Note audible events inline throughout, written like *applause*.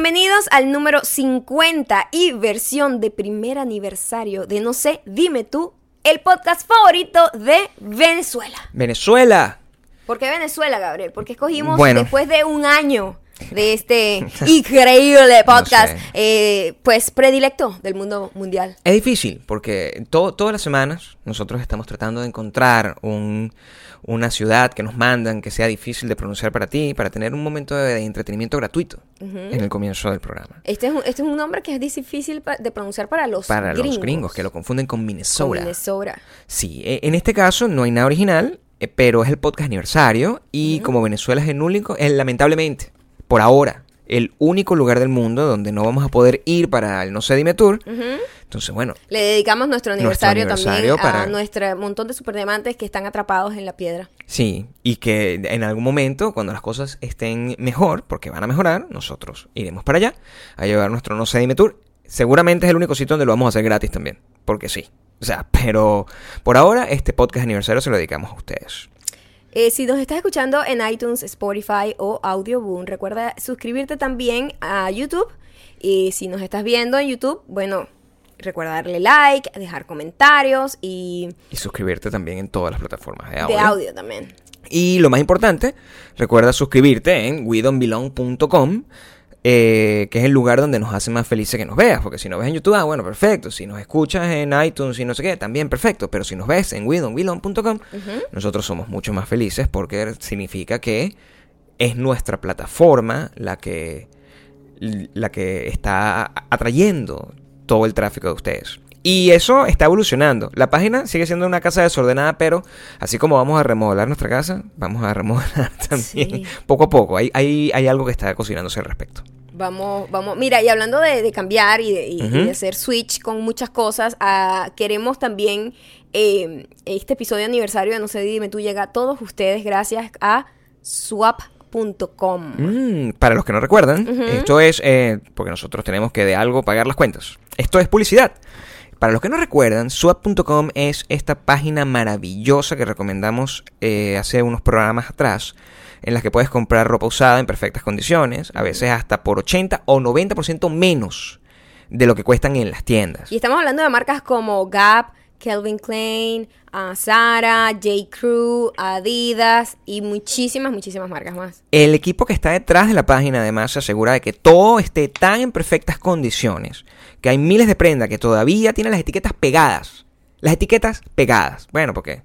Bienvenidos al número 50 y versión de primer aniversario de No sé, dime tú, el podcast favorito de Venezuela. Venezuela. ¿Por qué Venezuela, Gabriel? Porque escogimos Bueno. después de un año de este *laughs* increíble podcast, sé. eh, pues predilecto del mundo mundial. Es difícil porque to- todas las semanas nosotros estamos tratando de encontrar un- una ciudad que nos mandan que sea difícil de pronunciar para ti, para tener un momento de, de entretenimiento gratuito en el comienzo del programa. Este es un, este es un nombre que es difícil de pronunciar para los Para gringos. los gringos que lo confunden con Con Minnesota. Sí, e- en este caso no hay nada original, eh, pero es el podcast aniversario y como Venezuela es el único, es lamentablemente, por ahora, el único lugar del mundo donde no vamos a poder ir para el No sé Dime Tour. Entonces, bueno, Le dedicamos nuestro Nuestro aniversario, aniversario también para- a nuestro montón de superdiamantes que están atrapados en la piedra. Sí, y que en algún momento, cuando las cosas estén mejor, porque van a mejorar, nosotros iremos para allá a llevar nuestro No sé Dime Tour. Seguramente es el único sitio donde lo vamos a hacer gratis también, porque sí. O sea, pero por ahora este podcast aniversario se lo dedicamos a ustedes. Eh, si nos estás escuchando en iTunes, Spotify o Audioboom, recuerda suscribirte también a YouTube. Y si nos estás viendo en YouTube, bueno, recuerda darle like, dejar comentarios y Y suscribirte también en todas las plataformas de audio. de audio también. Y lo más importante, recuerda suscribirte en WeDon'tBelong.com, eh, que es el lugar donde nos hace más felices que nos veas. Porque si nos ves en YouTube, ah, bueno, perfecto. Si nos escuchas en iTunes y no sé qué, también perfecto. Pero si nos ves en WeDon'tBelong.com, nosotros somos mucho más felices porque significa que es nuestra plataforma la que, la que está atrayendo todo el tráfico de ustedes. Y eso está evolucionando. La página sigue siendo una casa desordenada, pero así como vamos a remodelar nuestra casa, vamos a remodelar *laughs* también Sí. poco a poco. Hay, hay, hay algo que está cocinándose al respecto. Vamos, vamos. Mira, y hablando de, de cambiar y de, y- de hacer switch con muchas cosas, ah, queremos también eh, este episodio aniversario de No sé, dime tú llega a todos ustedes gracias a swap.com. Mm, para los que no recuerdan, esto es eh, porque nosotros tenemos que de algo pagar las cuentas. Esto es publicidad. Para los que no recuerdan, swap.com es esta página maravillosa que recomendamos eh, hace unos programas atrás, en las que puedes comprar ropa usada en perfectas condiciones, a veces hasta por 80 o 90% menos de lo que cuestan en las tiendas. Y estamos hablando de marcas como Gap, Calvin Klein, ah, Zara, J. Crew, Adidas y muchísimas, muchísimas marcas más. El equipo que está detrás de la página además se asegura de que todo esté tan en perfectas condiciones que hay miles de prendas que todavía tienen las etiquetas pegadas. Las etiquetas pegadas. Bueno, porque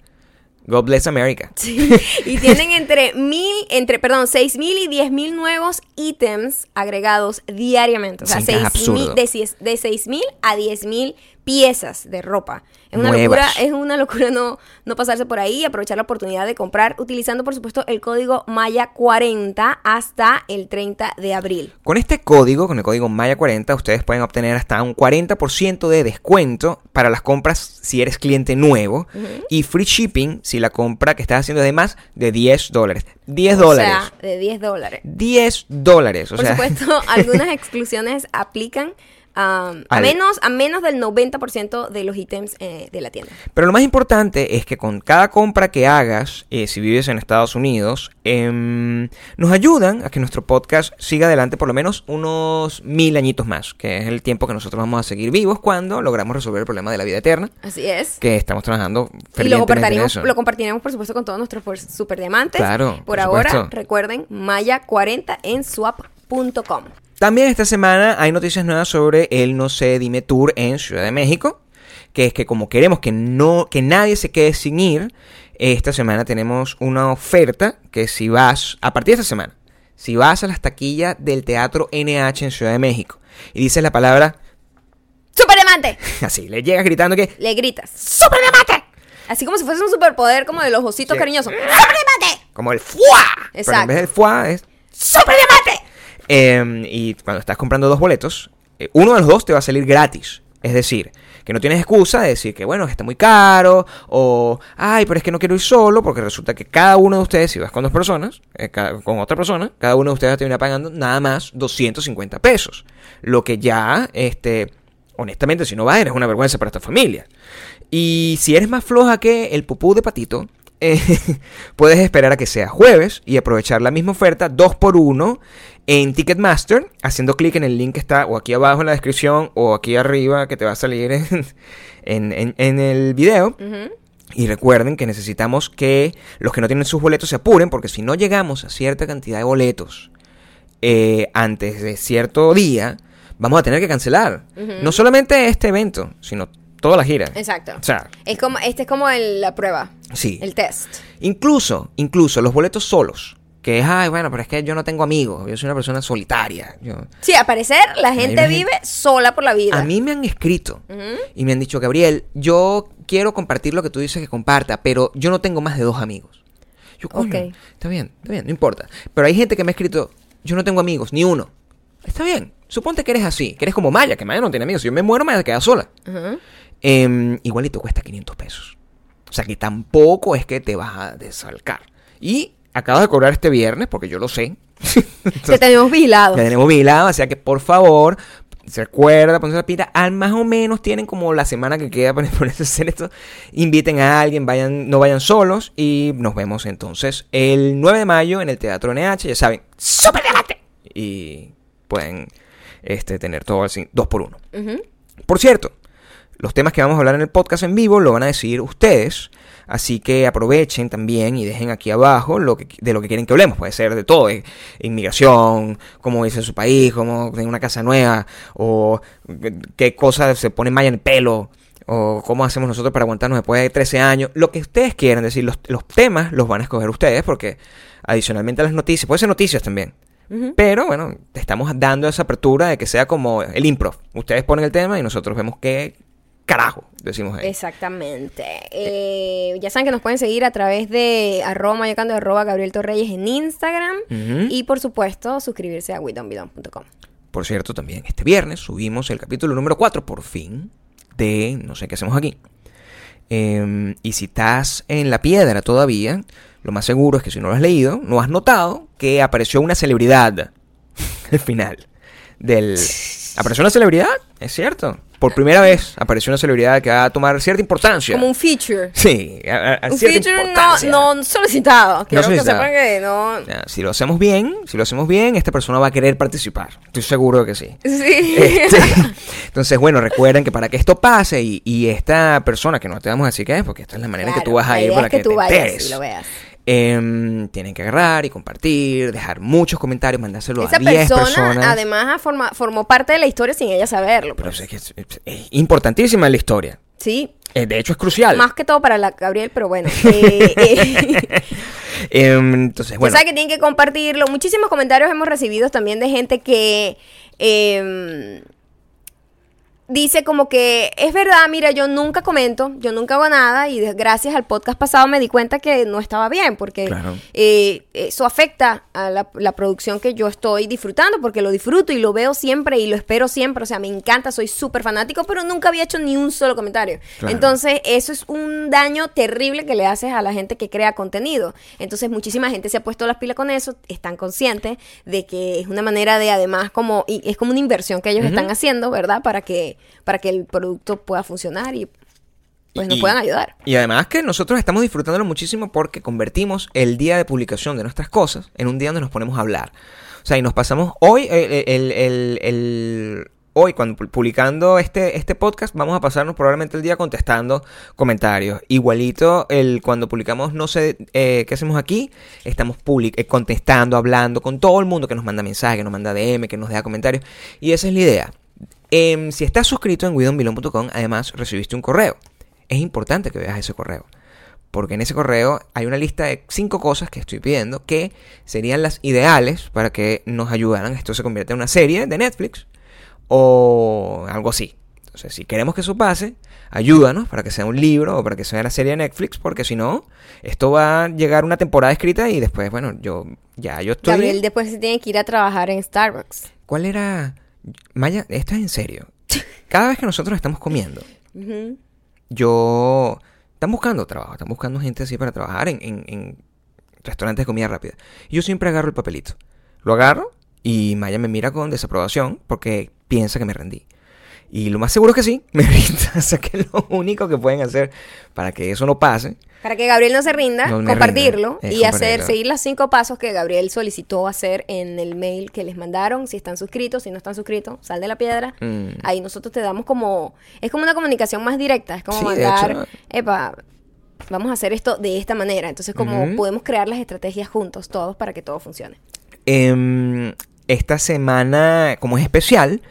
God bless America. *laughs* Sí, y tienen entre mil, entre, perdón, seis mil y diez mil nuevos ítems agregados diariamente. O sea, seis mil, de, de seis mil a diez mil piezas de ropa. Es una Nuevas. locura, es una locura no, no pasarse por ahí y aprovechar la oportunidad de comprar utilizando, por supuesto, el código Maya40 hasta el 30 de abril. Con este código, con el código Maya40, ustedes pueden obtener hasta un 40% de descuento para las compras si eres cliente nuevo y free shipping si la compra que estás haciendo es de más de 10 dólares. 10 dólares. O sea, de 10 dólares. 10 dólares. O Por sea, supuesto, *laughs* algunas exclusiones aplican um, a, menos, a menos del 90% de los ítems eh, de la tienda. Pero lo más importante es que con cada compra que hagas, eh, si vives en Estados Unidos, em, nos ayudan a que nuestro podcast siga adelante por lo menos unos mil añitos más, que es el tiempo que nosotros vamos a seguir vivos cuando logramos resolver el problema de la vida eterna, Así es. que estamos trabajando Y lo compartiremos, lo compartiremos, por supuesto, con todos nuestros pues, super diamantes. Claro, Por, por ahora, recuerden, Maya40 en swap.com. También esta semana hay noticias nuevas sobre el No sé, dime tour en Ciudad de México, que es que como queremos que no que nadie se quede sin ir, esta semana tenemos una oferta que si vas a partir de esta semana, si vas a las taquillas del Teatro NH en Ciudad de México y dices la palabra ¡Super diamante! *laughs* así, le llegas gritando que Le gritas, ¡Super diamante! Así como si fuese un superpoder como de los ositos Sí. cariñosos. ¡Super diamante! como el fuá, pero en Exacto. vez del fuá es ¡Super diamante! Eh, y cuando estás comprando dos boletos, eh, uno de los dos te va a salir gratis. Es decir, que no tienes excusa de decir que, bueno, está muy caro, o, ay, pero es que no quiero ir solo, porque resulta que cada uno de ustedes, si vas con dos personas, eh, con otra persona, cada uno de ustedes va a terminar pagando nada más 250 pesos. Lo que ya, este, honestamente, si no vas, eres una vergüenza para esta familia. Y si eres más floja que el pupú de patito, eh, *laughs* puedes esperar a que sea jueves y aprovechar la misma oferta 2x1 en Ticketmaster, haciendo clic en el link que está o aquí abajo en la descripción o aquí arriba que te va a salir en, *laughs* en- en- en el video. Y recuerden que necesitamos que los que no tienen sus boletos se apuren, porque si no llegamos a cierta cantidad de boletos eh, antes de cierto día, vamos a tener que cancelar. No solamente este evento, sino toda la gira. Exacto. O sea, Es como, este es como el- la prueba, sí. el test. Incluso, incluso los boletos solos. Que es, ay, bueno, pero es que yo no tengo amigos. Yo soy una persona solitaria. Yo, Sí, al parecer la gente vive sola por la vida. A mí me han escrito y me han dicho, Gabriel, yo quiero compartir lo que tú dices que comparta, pero yo no tengo más de dos amigos. Yo, coño, está bien, está bien, no importa. Pero hay gente que me ha escrito, yo no tengo amigos, ni uno. Está bien, suponte que eres así, que eres como Maya, que Maya no tiene amigos. Si yo me muero, Maya queda sola. Ujú. Em, igualito cuesta 500 pesos. O sea que tampoco es que te vas a desalcar. Y acabas de cobrar este viernes, porque yo lo sé. *laughs* Te tenemos vigilado. Ya tenemos vigilado, o sea que por favor, se recuerda, ponerse la pita. Al más o menos tienen como la semana que queda para *laughs* ponerse a hacer esto. Inviten a alguien, vayan, no vayan solos. Y nos vemos entonces el 9 de mayo en el Teatro NH. Ya saben, ¡súper adelante! Y pueden este, tener todo así, dos por uno. Por cierto, los temas que vamos a hablar en el podcast en vivo lo van a decidir ustedes. Así que aprovechen también y dejen aquí abajo lo que, de lo que quieren que hablemos. Puede ser de todo: eh, inmigración, cómo dice su país, cómo tiene una casa nueva, o eh, qué cosas se pone malla en el pelo, o cómo hacemos nosotros para aguantarnos después de 13 años. Lo que ustedes quieran decir, los, los temas los van a escoger ustedes, porque adicionalmente a las noticias, puede ser noticias también. Pero bueno, te estamos dando esa apertura de que sea como el improv. Ustedes ponen el tema y nosotros vemos qué carajo decimos ahí. Exactamente. Eh, ya saben que nos pueden seguir a través de arroba mayocando, arroba Gabriel Torreyes en Instagram. Y por supuesto, suscribirse a widonbidon.com. Por cierto, también este viernes subimos el capítulo número 4, por fin, de No sé qué hacemos aquí. Em, y si estás en la piedra todavía, lo más seguro es que si no lo has leído, no has notado que apareció una celebridad *laughs* al final del... ¿Apareció una celebridad? Es cierto. Por primera vez apareció una celebridad que va a tomar cierta importancia. Como un feature. Sí, a- a- Un feature no, no solicitado. Quiero que solicitado. sepan que no. Si lo hacemos bien, si lo hacemos bien, esta persona va a querer participar. Estoy seguro de que sí. Sí. Este, *laughs* entonces, bueno, recuerden que para que esto pase y, y esta persona, que no te vamos a decir qué es, porque esta es la manera en que tú vas a ir para es que, que, tú te vayas enteres. y lo veas. Em, tienen que agarrar y compartir, dejar muchos comentarios, mandárselo Esa a 10 persona, personas. además, forma- formó parte de la historia sin ella saberlo. Pero pues. es, que es, importantísima la historia. Sí. Eh, De hecho, es crucial. Más que todo para la Gabriel, pero bueno. *laughs* Eh, eh, *laughs* Em, entonces, bueno. saben que tienen que compartirlo. Muchísimos comentarios hemos recibido también de gente que eh, dice como que es verdad, mira, yo nunca comento, yo nunca hago nada y gracias al podcast pasado me di cuenta que no estaba bien porque Claro. eh, eso afecta a la, la producción que yo estoy disfrutando porque lo disfruto y lo veo siempre y lo espero siempre, o sea, me encanta, soy súper fanático, pero nunca había hecho ni un solo comentario. Claro. Entonces, eso es un daño terrible que le haces a la gente que crea contenido. Entonces, muchísima gente se ha puesto las pilas con eso, están conscientes de que es una manera de además como y es como una inversión que ellos están haciendo, ¿verdad? Para que para que el producto pueda funcionar y pues nos Y- puedan ayudar. Y además que nosotros estamos disfrutándolo muchísimo porque convertimos el día de publicación de nuestras cosas en un día donde nos ponemos a hablar. O sea, y nos pasamos hoy, eh, el, el- el- hoy cuando pu- publicando este, este podcast, vamos a pasarnos probablemente el día contestando comentarios. Igualito el cuando publicamos no sé eh, qué hacemos aquí, estamos public eh, contestando, hablando con todo el mundo que nos manda mensajes, que nos manda DM, que nos deja comentarios. Y esa es la idea. Em, si estás suscrito en widonbilon.com, además recibiste un correo. Es importante que veas ese correo. Porque en ese correo hay una lista de cinco cosas que estoy pidiendo que serían las ideales para que nos ayudaran. Esto se convierta en una serie de Netflix o algo así. Entonces, si queremos que eso pase, ayúdanos para que sea un libro o para que sea la serie de Netflix, porque si no, esto va a llegar una temporada escrita y después, bueno, yo ya yo estoy. Gabriel después se tiene que ir a trabajar en Starbucks. ¿Cuál era? Maya, esto es en serio. Cada vez que nosotros estamos comiendo, yo... Están buscando trabajo, están buscando gente así para trabajar en, en- en restaurantes de comida rápida. Yo siempre agarro el papelito. Lo agarro y Maya me mira con desaprobación porque piensa que me rendí. Y lo más seguro es que sí, *laughs* me rinda. O sea que lo único que pueden hacer para que eso no pase. Para que Gabriel no se rinda, No compartirlo y hacer, seguir los cinco pasos que Gabriel solicitó hacer en el mail que les mandaron. Si están suscritos, si no están suscritos, sal de la piedra. Mm. Ahí nosotros te damos como, es como una comunicación más directa, es como Sí, mandar, hecho. epa, vamos a hacer esto de esta manera. Entonces, como podemos crear las estrategias juntos, todos, para que todo funcione. Em, esta semana, como es especial,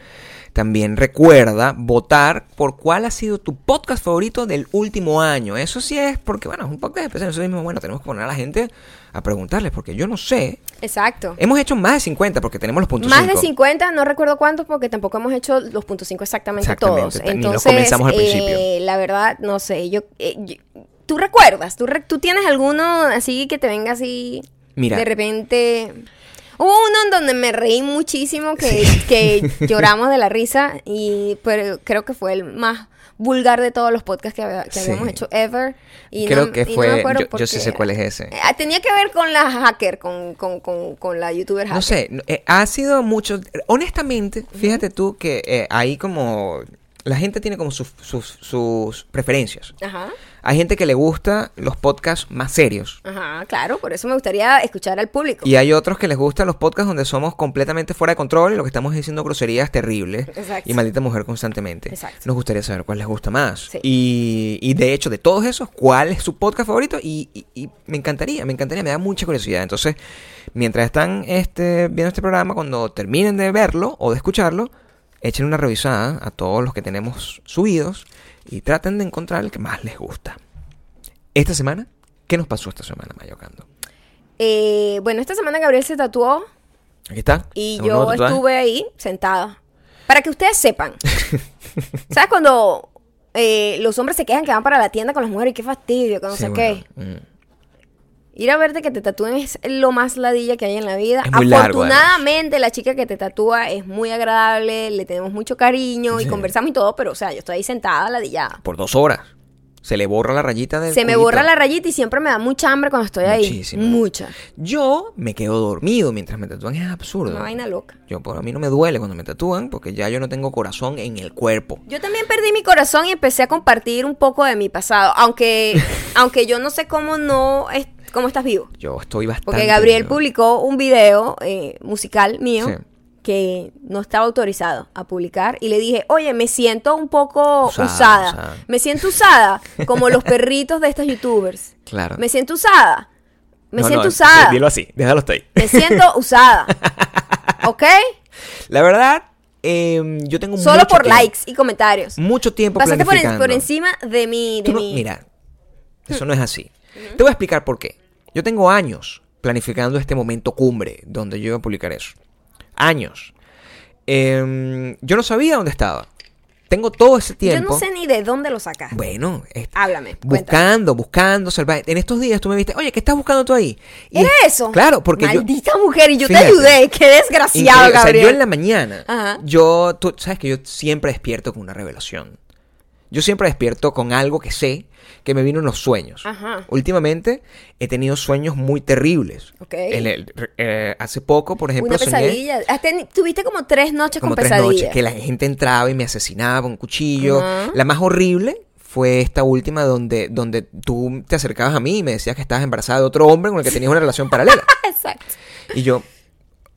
también recuerda votar por cuál ha sido tu podcast favorito del último año. Eso sí es porque, bueno, es un podcast especial. Nosotros mismos, bueno, tenemos que poner a la gente a preguntarles, porque yo no sé. Exacto. Hemos hecho más de 50 porque tenemos los puntos Más de cinco. 50, no recuerdo cuántos porque tampoco hemos hecho los puntos 5 exactamente, Exactamente, todos. ni los Entonces, comenzamos al eh, principio. la verdad, no sé, yo, eh, yo- ¿tú recuerdas? ¿Tú, re- ¿Tú tienes alguno así que te venga así Mira. de repente? Hubo uno en donde me reí muchísimo que, que *laughs* lloramos de la risa y pero creo que fue el más vulgar de todos los podcasts que, había- que Sí. habíamos hecho ever. Y Creo no- que y no fue- me acuerdo yo- yo sí porque- sé cuál es ese. Eh, tenía que ver con la hacker, con, con, con, con la youtuber hacker. No sé, eh, ha sido mucho. Honestamente, fíjate tú que eh, hay como. La gente tiene como sus, sus, sus preferencias. Ajá. Hay gente que le gusta los podcasts más serios. Ajá, claro, por eso me gustaría escuchar al público. Y hay otros que les gustan los podcasts donde somos completamente fuera de control y lo que estamos diciendo groserías terribles Exacto. y maldita mujer constantemente. Exacto. Nos gustaría saber cuál les gusta más. Sí. Y, y de hecho, de todos esos, ¿cuál es su podcast favorito? Y, y- y me encantaría, me encantaría, me da mucha curiosidad. Entonces, mientras están este, viendo este programa, cuando terminen de verlo o de escucharlo, echen una revisada a todos los que tenemos subidos y traten de encontrar el que más les gusta. Esta semana, ¿qué nos pasó esta semana, Mayocando? Eh, bueno, esta semana Gabriel se tatuó Aquí está. y yo estuve ahí sentada. Para que ustedes sepan. *laughs* ¿Sabes cuando eh, los hombres se quejan que van para la tienda con las mujeres y qué fastidio, que no Sí, sé bueno, qué? mm. Ir a verte que te tatúen es lo más ladilla que hay en la vida. Es muy largo, Afortunadamente, la chica que te tatúa es muy agradable, le tenemos mucho cariño y conversamos y todo, pero o sea, yo estoy ahí sentada ladillada. Por dos horas. Se le borra la rayita del Se me borra la rayita y siempre me da mucha hambre cuando estoy ahí. Muchísima. Mucha. Yo me quedo dormido mientras me tatúan. Es absurdo. Una vaina loca. Yo, por a mí no me duele cuando me tatúan porque ya yo no tengo corazón en el cuerpo. Yo también perdí mi corazón y empecé a compartir un poco de mi pasado, aunque *laughs* aunque yo no sé cómo no es, cómo estás vivo. Yo estoy bastante... Porque Gabriel publicó un video eh, musical mío Sí. que no estaba autorizado a publicar y le dije, oye, me siento un poco Usada, usada, usada. me siento usada, *laughs* como los perritos de estos youtubers. Claro. Me siento usada, me No, siento no, usada, Dilo así, déjalo hasta ahí. me siento *laughs* usada, ¿ok? La verdad, em, yo tengo Solo mucho por tiempo- likes y comentarios. Mucho tiempo Pasaste por, en- planificando. por encima de mi... De no- mi... Mira, eso no es así. Te voy a explicar por qué. Yo tengo años planificando este momento cumbre donde yo iba a publicar eso. Años. Em, yo no sabía dónde estaba. Tengo todo ese Yo tiempo. no sé ni de dónde lo sacaste. Bueno, es- Háblame, cuéntame. buscando, buscando, salvar. En estos días tú me viste, oye, ¿qué estás buscando tú ahí? Y ¿Era es- eso? Claro, porque yo. Maldita mujer, y yo Fíjate. te ayudé. Qué desgraciado, Increíble. O sea, Gabriel. yo en la mañana, Ajá. yo, tú sabes que yo siempre despierto con una revelación. Yo siempre despierto con algo que sé que me vino en los sueños. Ajá. Últimamente he tenido sueños muy terribles. El- eh, hace poco, por ejemplo, Una pesadilla. Tuviste como tres noches como con tres pesadillas. noches que la gente entraba y me asesinaba con un cuchillo. La más horrible fue esta última donde, donde tú te acercabas a mí y me decías que estabas embarazada de otro hombre con el que tenías una relación paralela. *laughs* Exacto. Y yo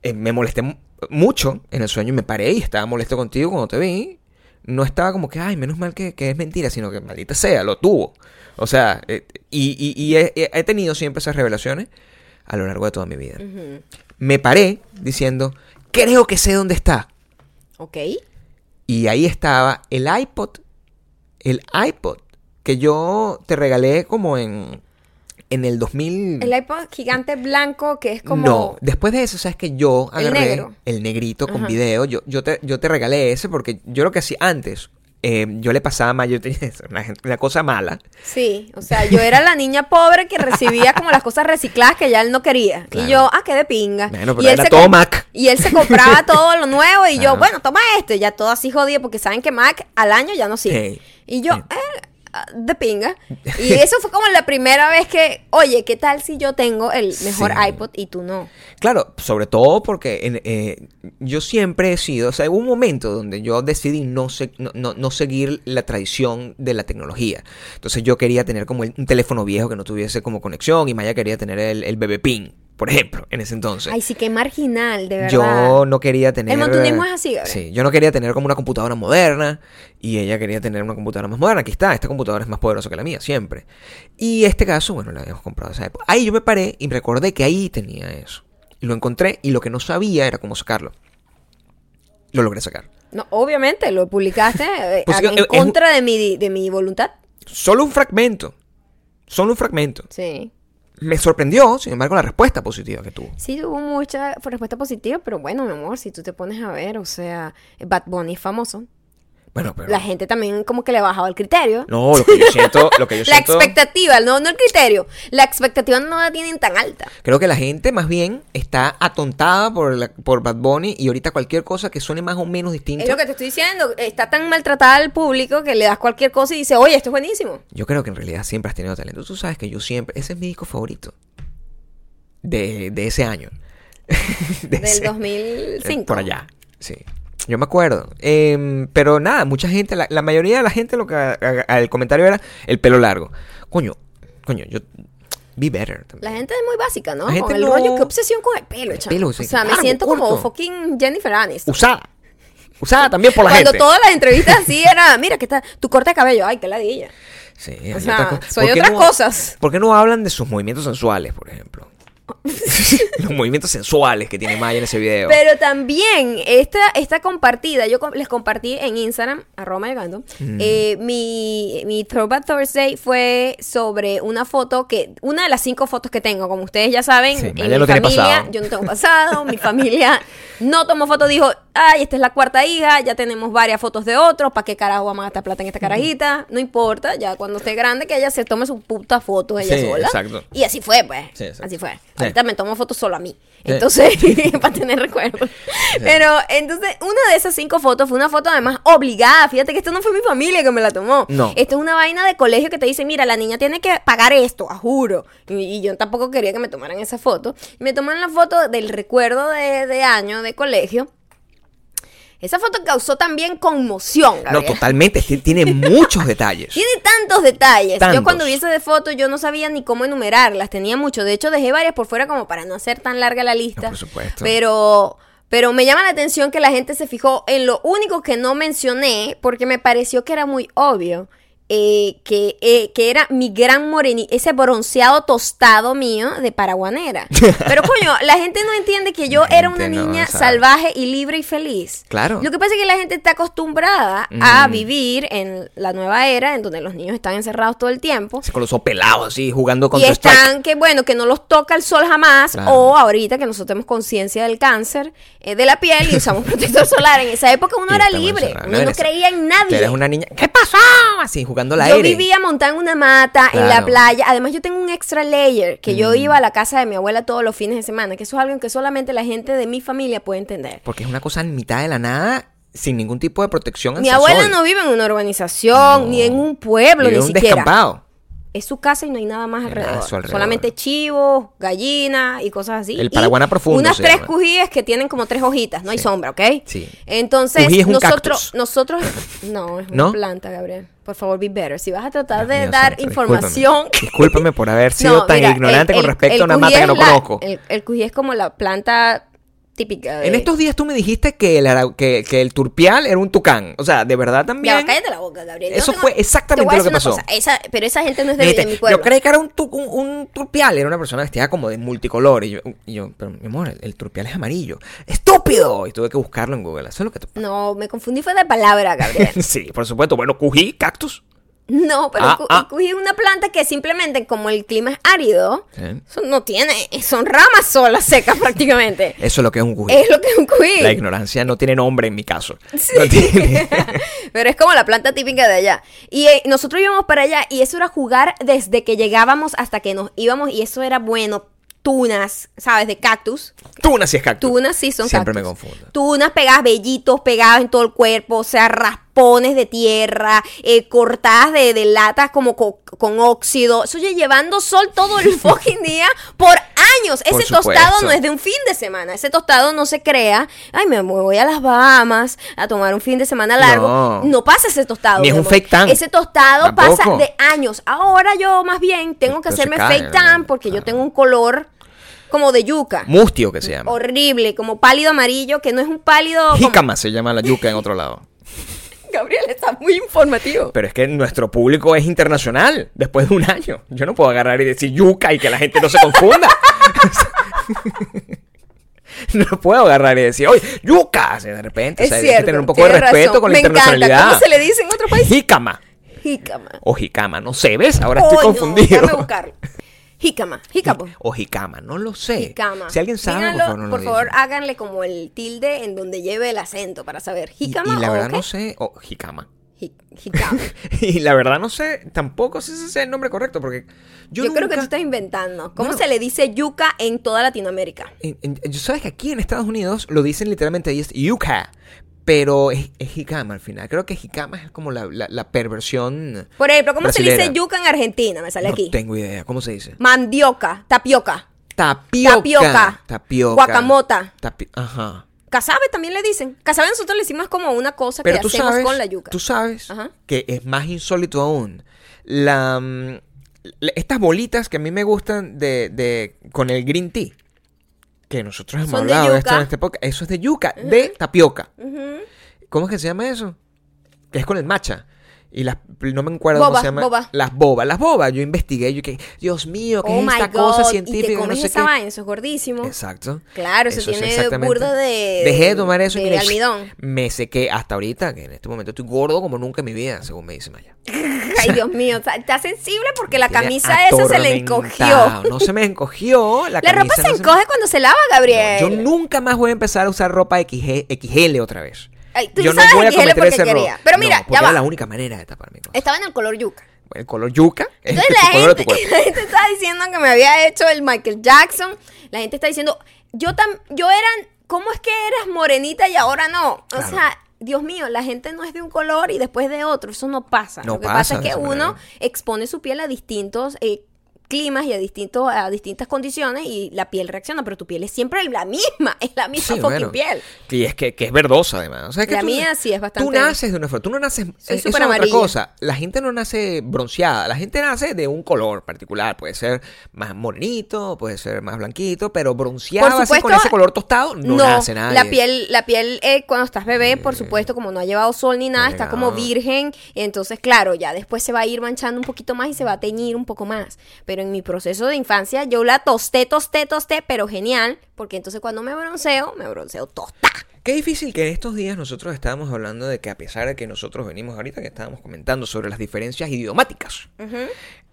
eh, me molesté mu- mucho en el sueño y me paré y estaba molesto contigo cuando te vi. No estaba como que, ay, menos mal que, que es mentira, sino que maldita sea, lo tuvo. O sea, eh, y, y- y he, he tenido siempre esas revelaciones a lo largo de toda mi vida. Me paré diciendo, creo que sé dónde está. Ok. Y ahí estaba el iPod, el iPod, que yo te regalé como en, en el 2000. El iPod gigante blanco que es como... No, después de eso, sabes que yo El agarré negro. el negrito con Ajá. video. Yo, yo, te, yo te regalé ese porque yo lo que hacía antes, eh, yo le pasaba más, yo tenía *laughs* una, cosa mala. Sí, o sea, yo era la niña pobre que recibía como las cosas recicladas que ya él no quería. Claro. Y yo, ah, qué de pinga. Bueno, pero y él era se todo Mac. Y él se compraba *laughs* todo lo nuevo y yo, bueno, toma esto. Y ya todo así jodido porque saben que Mac al año ya no sirve. Y yo, eh, de pinga. *laughs* Y eso fue como la primera vez que, oye, ¿qué tal si yo tengo el mejor Sí. iPod y tú no? Claro, sobre todo porque en- eh, yo siempre he sido, o sea, hubo un momento donde yo decidí no, se- no, no- no seguir la tradición de la tecnología. Entonces yo quería tener como el- un teléfono viejo que no tuviese como conexión y Maya quería tener el, el bebé pin, por ejemplo, en ese entonces. Ay, sí, qué marginal, de verdad. Yo no quería tener. El montunismo es así, Gabriel. Sí, yo no quería tener como una computadora moderna y ella quería tener una computadora más moderna. Aquí está, esta computadora es más poderosa que la mía, siempre. Y este caso, bueno, la habíamos comprado esa época. Ahí yo me paré y me recordé que ahí tenía eso. Y lo encontré y lo que no sabía era cómo sacarlo. Lo logré sacar. No, obviamente, lo publicaste *laughs* eh, Pues, en es- es- contra de mi, de mi voluntad. Solo un fragmento. Solo un fragmento. Sí. Me sorprendió, sin embargo, la respuesta positiva que tuvo. Sí, tuvo mucha respuesta positiva, pero bueno, mi amor, si tú te pones a ver, o sea, Bad Bunny es famoso. Bueno, pero. La gente también como que le bajaba el criterio. No, lo que yo siento. Lo que yo *laughs* la siento expectativa, no, no el criterio. La expectativa no la tienen tan alta. Creo que la gente más bien está atontada por, la- por Bad Bunny y ahorita cualquier cosa que suene más o menos distinto. Es lo que te estoy diciendo. Está tan maltratada al público que le das cualquier cosa y dice, oye, esto es buenísimo. Yo creo que en realidad siempre has tenido talento. Tú sabes que yo siempre... Ese es mi disco favorito. De, de ese año. *laughs* De Del ese- 2005. eh, Por allá, sí. Yo me acuerdo. Em, pero nada, mucha gente, la, la mayoría de la gente lo que a- a- el comentario era el pelo largo. Coño, coño, yo... Be better también. La gente es muy básica, ¿no? La gente con el no- rollo, qué obsesión con el pelo, chamo. pelo, O sí, sea, me siento como fucking Jennifer Aniston. Usada. Usada también por la Cuando gente. todas las entrevistas *laughs* así era, mira, que está tu corte de cabello, ay, qué ladilla. Sí, O sea, otra soy ¿Por qué otras no- cosas. ¿Por qué no hablan de sus movimientos sensuales, por ejemplo? *laughs* Los movimientos sensuales que tiene Maya en ese video. Pero también esta, esta compartida, yo les compartí en Instagram, arroba llegando, Mm. eh, mi, mi Throwback Thursday fue sobre una foto que, una de las cinco fotos que tengo, como ustedes ya saben, Sí, en Maya mi no familia, yo no tengo pasado, mi familia no tomó foto, dijo, ay, esta es la cuarta hija, ya tenemos varias fotos de otros, ¿para qué carajo vamos a gastar plata en esta carajita? No importa, ya cuando esté grande que ella se tome su puta foto ella Sí, sola. exacto. Y así fue, pues, Sí, así fue. Sí. Ahorita me tomo fotos solo a mí. Entonces, *laughs* *laughs* para tener recuerdos. Pero entonces, una de esas cinco fotos fue una foto además obligada. Fíjate que esto no fue mi familia que me la tomó. No. Esto es una vaina de colegio que te dice, mira, la niña tiene que pagar esto, a juro. Y, y yo tampoco quería que me tomaran esa foto. Y me toman la foto del recuerdo de, de año de colegio. Esa foto causó también conmoción. no, totalmente. Tiene *laughs* muchos detalles. Tiene tantos detalles. Tantos. Yo cuando vi esa de foto yo no sabía ni cómo enumerarlas. Tenía mucho. De hecho, dejé varias por fuera como para no hacer tan larga la lista. No, por supuesto. Pero, pero me llama la atención que la gente se fijó en lo único que no mencioné porque me pareció que era muy obvio. Eh, que, eh, que era mi gran morenito, ese bronceado tostado mío de paraguanera. *laughs* Pero coño, la gente no entiende que yo La era una no niña salvaje y libre y feliz. Claro. Lo que pasa es que la gente está acostumbrada a Mm. vivir en la nueva era, en donde los niños están encerrados todo el tiempo. Con los ojos pelados así, jugando Y contra están que, bueno, que no los toca el sol jamás. Claro. O ahorita que nosotros tenemos conciencia del cáncer eh, de la piel y usamos *laughs* protector solar. En esa época uno Y era libre. Uno no creía en nadie. eres una niña. ¿Qué pasó? Así, jugando Yo vivía montada en una mata, en la playa. Además, yo tengo un extra layer que yo iba a la casa de mi abuela todos los fines de semana. Que eso es algo que solamente la gente de mi familia puede entender. Porque es una cosa en mitad de la nada, sin ningún tipo de protección Mi abuela sol. no vive en una urbanización, No. ni en un pueblo, Vive ni en un siquiera. descampado. Es su casa y no hay nada más alrededor. Solamente chivos, gallinas y cosas así. El Y paraguana profundo Unas tres llama. cujíes que tienen como tres hojitas, no hay sombra, ¿ok? Sí. Entonces, Cují es un nosotros, cactus. nosotros, *laughs* no, es una ¿No? planta, Gabriel. Por favor, be better. Si vas a tratar de dar santo, información. Discúlpame, Discúlpame por haber *laughs* sido No, tan mira, ignorante el- con respecto el a una mata que no la- conozco. El, el cují es como la planta típica. De... En estos días tú me dijiste que el, ara- que, que el turpial era un tucán. O sea, de verdad Ya, también. cállate la boca, Gabriel. Eso tengo- fue te exactamente lo que pasó. esa- pero esa gente no es de, dijiste, de mi pueblo. yo creí que era un, tu- un, un turpial, era una persona vestida como de multicolor. Y yo, y yo pero mi amor, el, el turpial es amarillo. ¡Estúpido! Y tuve que buscarlo en Google. Eso es lo que te No, me confundí fue de palabra, Gabriel. *laughs* Sí, por supuesto. Bueno, cují, cactus. No, pero Ah, ah. es una planta que simplemente como el clima es árido, no tiene, son ramas solas secas *laughs* prácticamente. Eso es lo que es un cují. Es lo que es un cují. La ignorancia no tiene nombre en mi caso. Sí. No tiene. *laughs* Pero es como la planta típica de allá. Y eh, nosotros íbamos para allá y eso era jugar desde que llegábamos hasta que nos íbamos y eso era bueno. Tunas, ¿sabes? De cactus. Tunas sí es cactus. Tunas sí son Siempre me confundo. Tunas pegadas, vellitos pegados en todo el cuerpo, o sea, ras- arpones de tierra, eh, cortadas de, de latas como co- con óxido. Eso oye, llevando sol todo el *laughs* fucking día por años. Por Ese tostado no es de un fin de semana. Ese tostado no se crea. Ay, me voy a las Bahamas a tomar un fin de semana largo. No. No, pasa ese tostado. Ni es un fake tan. Ese tostado pasa de años. Ahora yo más bien tengo que Pero hacerme cae, fake tan ¿no? porque yo tengo un color como de yuca. Mustio que se llama. Horrible, como pálido amarillo, que no es un pálido. como- Jícama se llama la yuca en otro lado. Gabriel está muy informativo. Pero es que nuestro público es internacional después de un año. Yo no puedo agarrar y decir yuca y que la gente no se confunda. *laughs* no puedo agarrar y decir, oye, yuca. De repente, Es o sea, hay que tener un poco de respeto razón. con la Me encanta. internacionalidad. ¿Cómo se le dice en otro país? Jícama. Jícama. O jicama, no sé, ¿ves? Ahora estoy confundido. Déjame buscarlo. *laughs* Jícama, jícamo. O jicama, no lo sé. Jícama. Si alguien sabe, Díganlo, por favor, no lo por favor, dice. háganle como el tilde en donde lleve el acento para saber. Y, ¿Jícama y la o verdad no sé, o jicama. Jí- Jícama. *laughs* y la verdad no sé, tampoco sé si ese es el nombre correcto, porque yo, Yo, creo que tú estás inventando. ¿Cómo se le dice yuca en toda Latinoamérica? En- sabes que aquí en Estados Unidos lo dicen literalmente ahí es yuca, pero es, es jicama al final. Creo que jicama es como la, la- la perversión. Por ejemplo, ¿cómo se dice yuca en Argentina? Me sale no aquí. tengo idea, ¿cómo se dice? Mandioca, tapioca, Tapioca. Tapioca. Tapioca. guacamota. Tapi- Ajá. Casabe también le dicen. Casabe nosotros le decimos como una cosa Pero que tú hacemos sabes, con la yuca. tú sabes Ajá. que es más insólito aún. La, mm, la- estas bolitas que a mí me gustan de, de con el green tea. Que nosotros hemos de hablado de esto en este podcast. Eso es de yuca, de tapioca. ¿Cómo es que se llama eso? Que es con el matcha. Y las, no me acuerdo Boba, cómo se llama. boba. Las bobas, las bobas. Yo investigué, yo que, Dios mío, ¿qué Oh es esta God. cosa y te científica? comes no sé esa qué. vaina, eso es gordísimo. Exacto. Claro, eso, es tiene burda de. Dejé de tomar eso y de mira, almidón. me sequé hasta ahorita, que en este momento estoy gordo como nunca en mi vida, según me dice Maya. *laughs* Ay, Dios mío, está, está sensible porque la camisa esa se le encogió. No se me encogió. La, *laughs* La ropa se no encoge cuando se lava, Gabriel. Yo nunca más voy a empezar a usar ropa XG, XL otra vez. Ay, tú Yo sabes no voy a XL cometer porque ese error. Pero mira, No, ya era va. la única manera de tapar mi cosa. Estaba en el color yuca. El color yuca es *laughs* Entonces la color de tu gente, la gente estaba diciendo que me había hecho el Michael Jackson. La gente está diciendo, yo tam, yo era, ¿cómo es que eras morenita y ahora no? O Claro. sea, Dios mío, la gente no es de un color y después de otro. Eso no pasa. No Lo que pasa pasa es que uno manera. expone su piel a distintos eh, climas y a distintos a distintas condiciones y la piel reacciona, pero tu piel es siempre la misma, *laughs* es la misma Sí, fucking bueno. piel. Y es que, que es verdosa además. O sea, que La tú- mía sí es bastante- Tú naces de una forma. Tú no naces. Soy es- eso es otra cosa. La gente no nace bronceada. La gente nace de un color particular. Puede ser más morenito, puede ser más blanquito, pero bronceado Por así con supuesto, ese color tostado no, nace nadie. La piel, la piel eh, cuando estás bebé, por supuesto, como no ha llevado sol ni nada, está como virgen. Entonces, claro, ya después se va a ir manchando un poquito más y se va a teñir un poco más. Pero en mi proceso de infancia, yo la tosté, tosté, tosté, pero genial. Porque entonces cuando me bronceo, me bronceo tosta. Qué difícil que en estos días nosotros estábamos hablando de que a pesar de que nosotros venimos ahorita que estábamos comentando sobre las diferencias idiomáticas.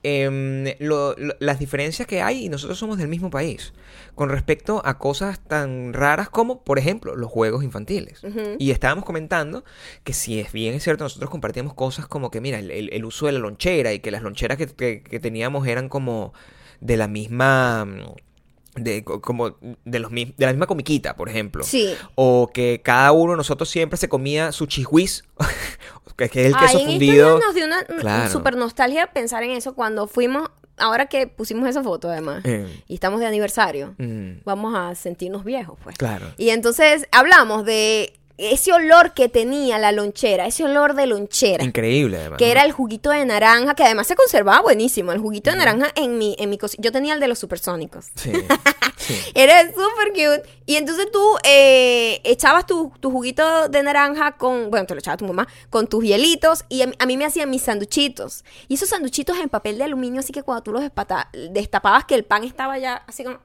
Em, lo- lo- las diferencias que hay y nosotros somos del mismo país con respecto a cosas tan raras como, por ejemplo, los juegos infantiles. Y estábamos comentando que si es bien es cierto, nosotros compartíamos cosas como que, mira, el, el- el uso de la lonchera y que las loncheras que, que- que teníamos eran como de la misma... De, co- como de, los, de la misma comiquita, por ejemplo. Sí. O que cada uno de nosotros siempre se comía su chihuiz, *laughs* que es el Ay, queso estos fundido. nos dio una Claro. super nostalgia pensar en eso cuando fuimos, ahora que pusimos esa foto además, Eh. y estamos de aniversario. Mm, Vamos a sentirnos viejos, pues. claro. Y entonces hablamos de ese olor que tenía la lonchera, ese olor de lonchera. Increíble, además. Que ¿no? era el juguito de naranja, que además se conservaba buenísimo. El juguito de naranja en mi, en mi cocina. Yo tenía el de los supersónicos. Sí. *laughs* sí. Era súper cute. Y entonces tú eh, echabas tu, tu juguito de naranja con, bueno, te lo echaba tu mamá, con tus hielitos. Y a, mí- a mí me hacían mis sanduchitos. Y esos sanduchitos en papel de aluminio, así que cuando tú los destapabas, que el pan estaba ya así como.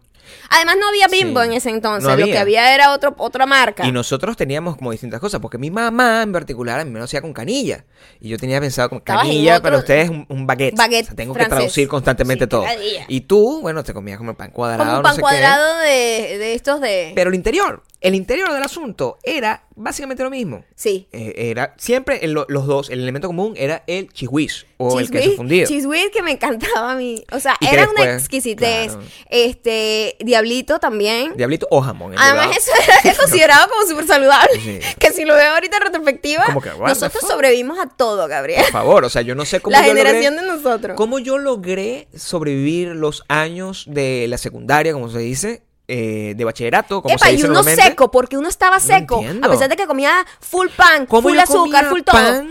Además, no había bimbo Sí. en ese entonces. No Lo que había. era otro, otra marca. Y nosotros teníamos como distintas cosas, porque mi mamá en particular a mí me lo hacía con canilla. Y yo tenía pensado en canilla, otro- para ustedes un, un baguette. Baguette O sea, tengo que traducir constantemente Sí, todo. Y tú, bueno, te comías como pan cuadrado, como un no pan qué. cuadrado de, de estos de. Pero el interior el interior del asunto era básicamente lo mismo. Sí. Eh, era siempre el- lo- los dos, el elemento común era el chihuiz o el Cheese queso fundido. whiz que me encantaba a mí. O sea, Y era una exquisitez. claro. Este, Diablito también. Diablito o jamón. Además, eso era- es *laughs* considerado como súper saludable. Sí. *laughs* Que si lo veo ahorita en retrospectiva, que, nosotros sobrevivimos a todo, Gabriel. Por favor, o sea, yo no sé *laughs* cómo La yo logré- generación de nosotros. ¿Cómo yo logré sobrevivir los años de la secundaria, como se dice, eh, de bachillerato, como Epa, se y dice uno normalmente? seco, porque uno estaba seco. a pesar de que comía full pan, ¿Cómo full azúcar, full todo.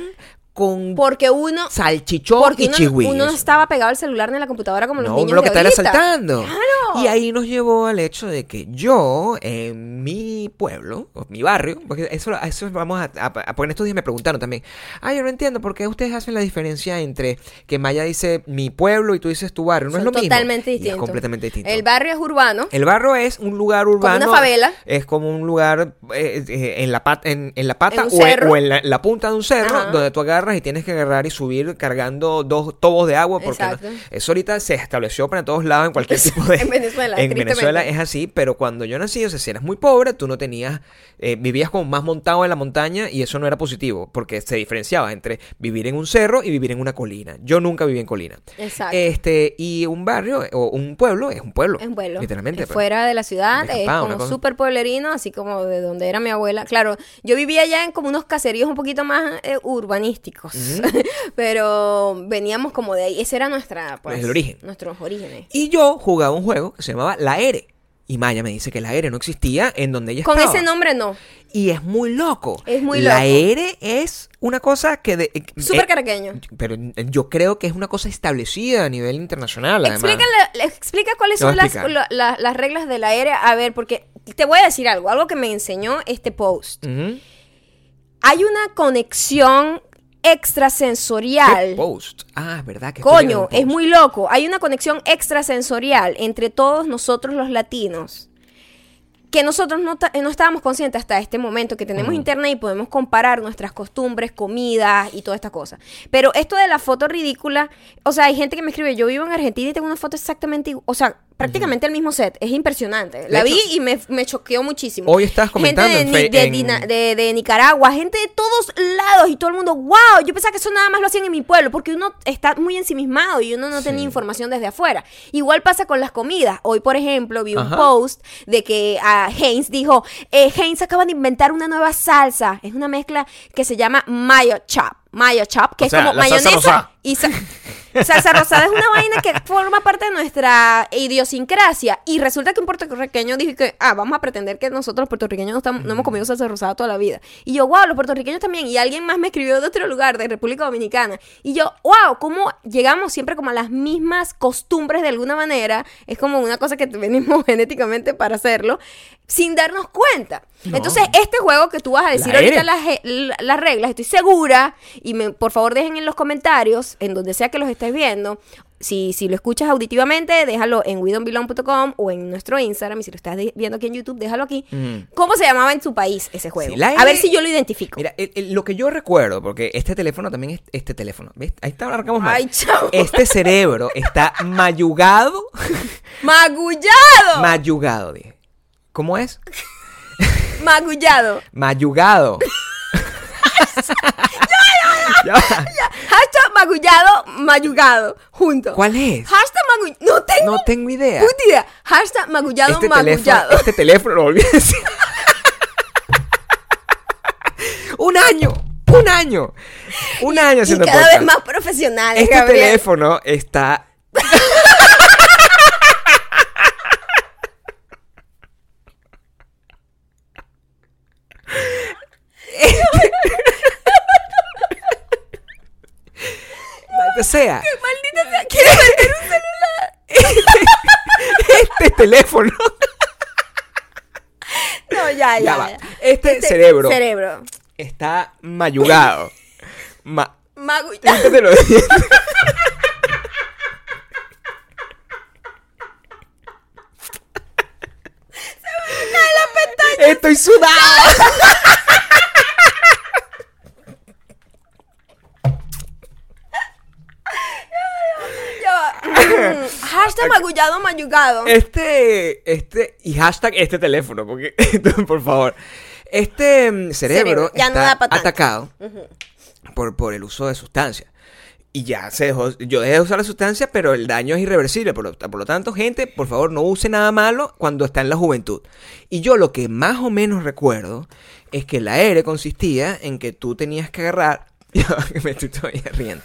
Con Porque uno. salchichón Porque y uno, uno no estaba pegado al celular ni a la computadora como los niños lo de que está era ahorita. saltando. Claro. Y ahí nos llevó al hecho de que yo, en mi pueblo, o mi barrio, porque eso, eso vamos a, a- a- Porque en estos días me preguntaron también, ah, yo no entiendo por qué ustedes hacen la diferencia entre que Maya dice mi pueblo y tú dices tu barrio. No Son es lo mismo. totalmente Y es completamente distinto. El barrio es urbano. El barrio es un lugar urbano. una favela. Es como un lugar eh, eh, en, la pata, en, en la pata En o, en, cerro. o en la, la punta de un cerro Ajá. donde tú agarras y tienes que agarrar y subir cargando dos tobos de agua. Porque no- eso ahorita se estableció para todos lados en cualquier tipo de. *laughs* En Venezuela, En. Venezuela es así, pero cuando yo nací, o sea, si eras muy pobre, tú no tenías. eh, vivías como más montado en la montaña y eso no era positivo porque se diferenciaba entre vivir en un cerro y vivir en una colina. Yo nunca viví en colina. Exacto. Este, y un barrio o un pueblo es un pueblo. Es un pueblo. Literalmente. Es pues. fuera de la ciudad, De es como súper pueblerino, así como de donde era mi abuela. Claro, yo vivía ya en como unos caseríos un poquito más eh, urbanísticos, *laughs* pero veníamos como de ahí. Ese era nuestra, pues, el origen. nuestros orígenes. Y yo jugaba un juego que se llamaba La Ere. Y Maya me dice que la Ere no existía en donde ella Con estaba. ese nombre no, Y es muy loco. Es muy La loco. Ere es una cosa que... De, eh, súper eh, caraqueño. Pero yo creo que es una cosa establecida a nivel internacional, además. Explícale- explica cuáles son las, la- la- las reglas del aire. A ver, porque te voy a decir algo, algo que me enseñó este post. Hay una conexión extrasensorial. ¿Qué post? Ah, es verdad que Coño, es muy loco. Hay una conexión extrasensorial entre todos nosotros los latinos que nosotros no, estábamos conscientes hasta este momento, que tenemos internet y podemos comparar nuestras costumbres, comidas y todas estas cosas. Pero esto de la foto ridícula, o sea, hay gente que me escribe, yo vivo en Argentina y tengo una foto exactamente, igu- o sea, prácticamente el mismo set. Es impresionante. la hecho, vi y me, me choqueó muchísimo. hoy estabas comentando Gente en de, en- de- de Nicaragua, gente de todos lados y todo el mundo, wow, yo pensaba que eso nada más lo hacían en mi pueblo, porque uno está muy ensimismado y uno no tenía información desde afuera. Igual pasa con las comidas. Hoy, por ejemplo, vi un Ajá. post de que ah, Heinz dijo, eh, Heinz acaba de inventar una nueva salsa. Es una mezcla que se llama mayo chop. Mayo chop, que O es sea, como mayonesa. Y sa- salsa rosada es una vaina que forma parte de nuestra idiosincrasia. Y resulta que un puertorriqueño dijo que ah vamos a pretender que nosotros los puertorriqueños no, estamos- no hemos comido salsa rosada toda la vida. Y yo wow los puertorriqueños también y alguien más me escribió de otro lugar de República Dominicana. Y yo wow cómo llegamos siempre como a las mismas costumbres de alguna manera es como una cosa que venimos *laughs* genéticamente para hacerlo sin darnos cuenta. Entonces este juego que tú vas a decir La ahorita las, la- las reglas, estoy segura, y me, por favor dejen en los comentarios, en donde sea que los estés viendo, si, si lo escuchas auditivamente, déjalo en widonbelong.com o en nuestro Instagram, y si lo estás viendo aquí en YouTube, déjalo aquí. ¿Cómo se llamaba en tu país ese juego? Sí, a ver si yo lo identifico. Mira, el- el- lo que yo recuerdo, porque este teléfono también es este teléfono. ¿ves? Ahí está, arrancamos mal. Ay, chao. Este cerebro *laughs* está mayugado. ¡Magullado! mayugado, dije. ¿Cómo es? *laughs* Magullado. Mayugado. *laughs* Ya va. Hashtag magullado, mayugado, junto. ¿Cuál es? Hashtag magullado. No tengo No tengo idea. puta idea. Hashtag magullado, Este teléfono, magullado. este teléfono, lo volví a decir. *laughs* un año, un año, un año y haciendo cada podcast. vez más profesionales, Este Gabriel. teléfono está. *laughs* Maldita sea. Maldita sea, quiero vender un celular. *laughs* Este teléfono. No, ya, ya. Ya va. ya. Este cerebro. Cerebro. Está mayugado. Ma- Magullado. Yo te lo digo. Estoy sudado. *laughs* Ya va. Mm, *laughs* Hashtag magullado, mayugado. Este, este, y hashtag este teléfono, porque, *laughs* por favor. Este mm, cerebro, Cerebro, ya no está atacado por, por el uso de sustancias. Y ya se dejó, yo dejé de usar la sustancia, pero el daño es irreversible. Por lo, por lo tanto, gente, por favor, no use nada malo cuando está en la juventud. Y yo lo que más o menos recuerdo es que la R consistía en que tú tenías que agarrar. *laughs* me estoy todavía riendo.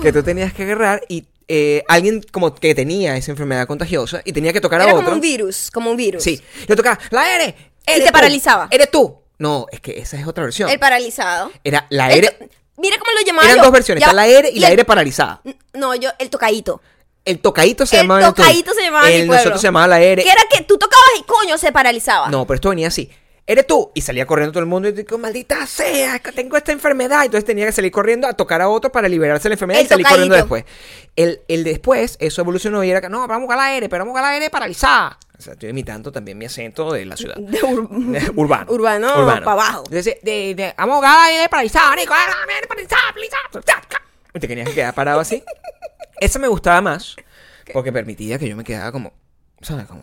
Que tú tenías que agarrar y eh, alguien como que tenía esa enfermedad contagiosa y tenía que tocar a Era otro. como un virus, como un virus. Sí, yo tocaba, la R. eres te tú, paralizaba. Eres tú. No, es que esa es otra versión. El paralizado. Era la El R. to- Mira cómo lo llamaba Eran yo. dos versiones, Ya- está la R y, la el- R paralizada. No, yo, el tocadito. El tocadito se El llamaba tu- tocadito se llamaba el mi nosotros se llamaba la R. Que era que tú tocabas y coño se paralizaba. No, pero esto venía así. Eres tú. Y salía corriendo todo el mundo y digo, maldita sea, que tengo esta enfermedad. Entonces tenía que salir corriendo a tocar a otro para liberarse de la enfermedad El y salir corriendo después. El, el después, eso evolucionó y era que, no, vamos a la R, pero vamos a la R paralizada. O sea, estoy imitando también mi acento de la ciudad. De ur- *laughs* Urbano. Urbano, para abajo. Entonces, de, de, vamos a la R paralizada, Nico, paralizada, paralizada. Y te tenías que quedar parado así. Esa me gustaba más porque permitía que yo me quedara como, ¿sabes? Como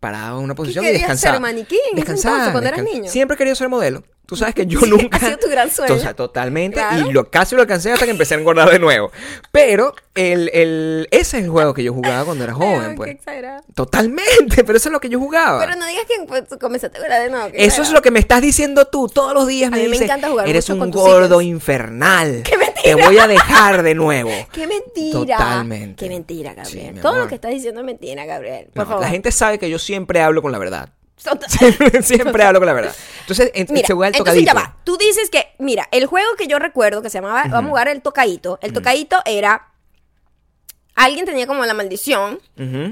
parado en una posición y querías descansaba. ser maniquí en ese entonces, cuando eras niño? Siempre querido ser modelo. Tú sabes que yo *laughs* Sí, nunca. ha sido tu gran sueño. O sea, totalmente. Claro. Y lo, casi lo alcancé hasta que empecé a engordar de nuevo. Pero el, el, ese es el juego que yo jugaba cuando era *laughs* joven, Ay, Qué pues. exagerado. Totalmente, pero eso es lo que yo jugaba. Pero no digas que pues, comenzaste a jugar de nuevo. qué Eso es lo que me estás diciendo tú todos los días. A Me mí me dices, encanta jugar eres mucho un con gordo hijas". infernal. *laughs* ¡Qué mentira! Te voy a dejar de *laughs* nuevo. Qué mentira. Totalmente. Qué mentira, Gabriel. Sí, Todo amor. lo que estás diciendo es mentira, Gabriel. Por No, favor. La gente sabe que yo siempre hablo con la verdad. *laughs* Total- siempre hablo con la verdad. *laughs* Entonces, en, Mira, se juega el entonces tocadito. ya va. Tú dices que, mira, el juego que yo recuerdo que se llamaba, vamos a jugar el tocadito. El tocadito era, alguien tenía como la maldición,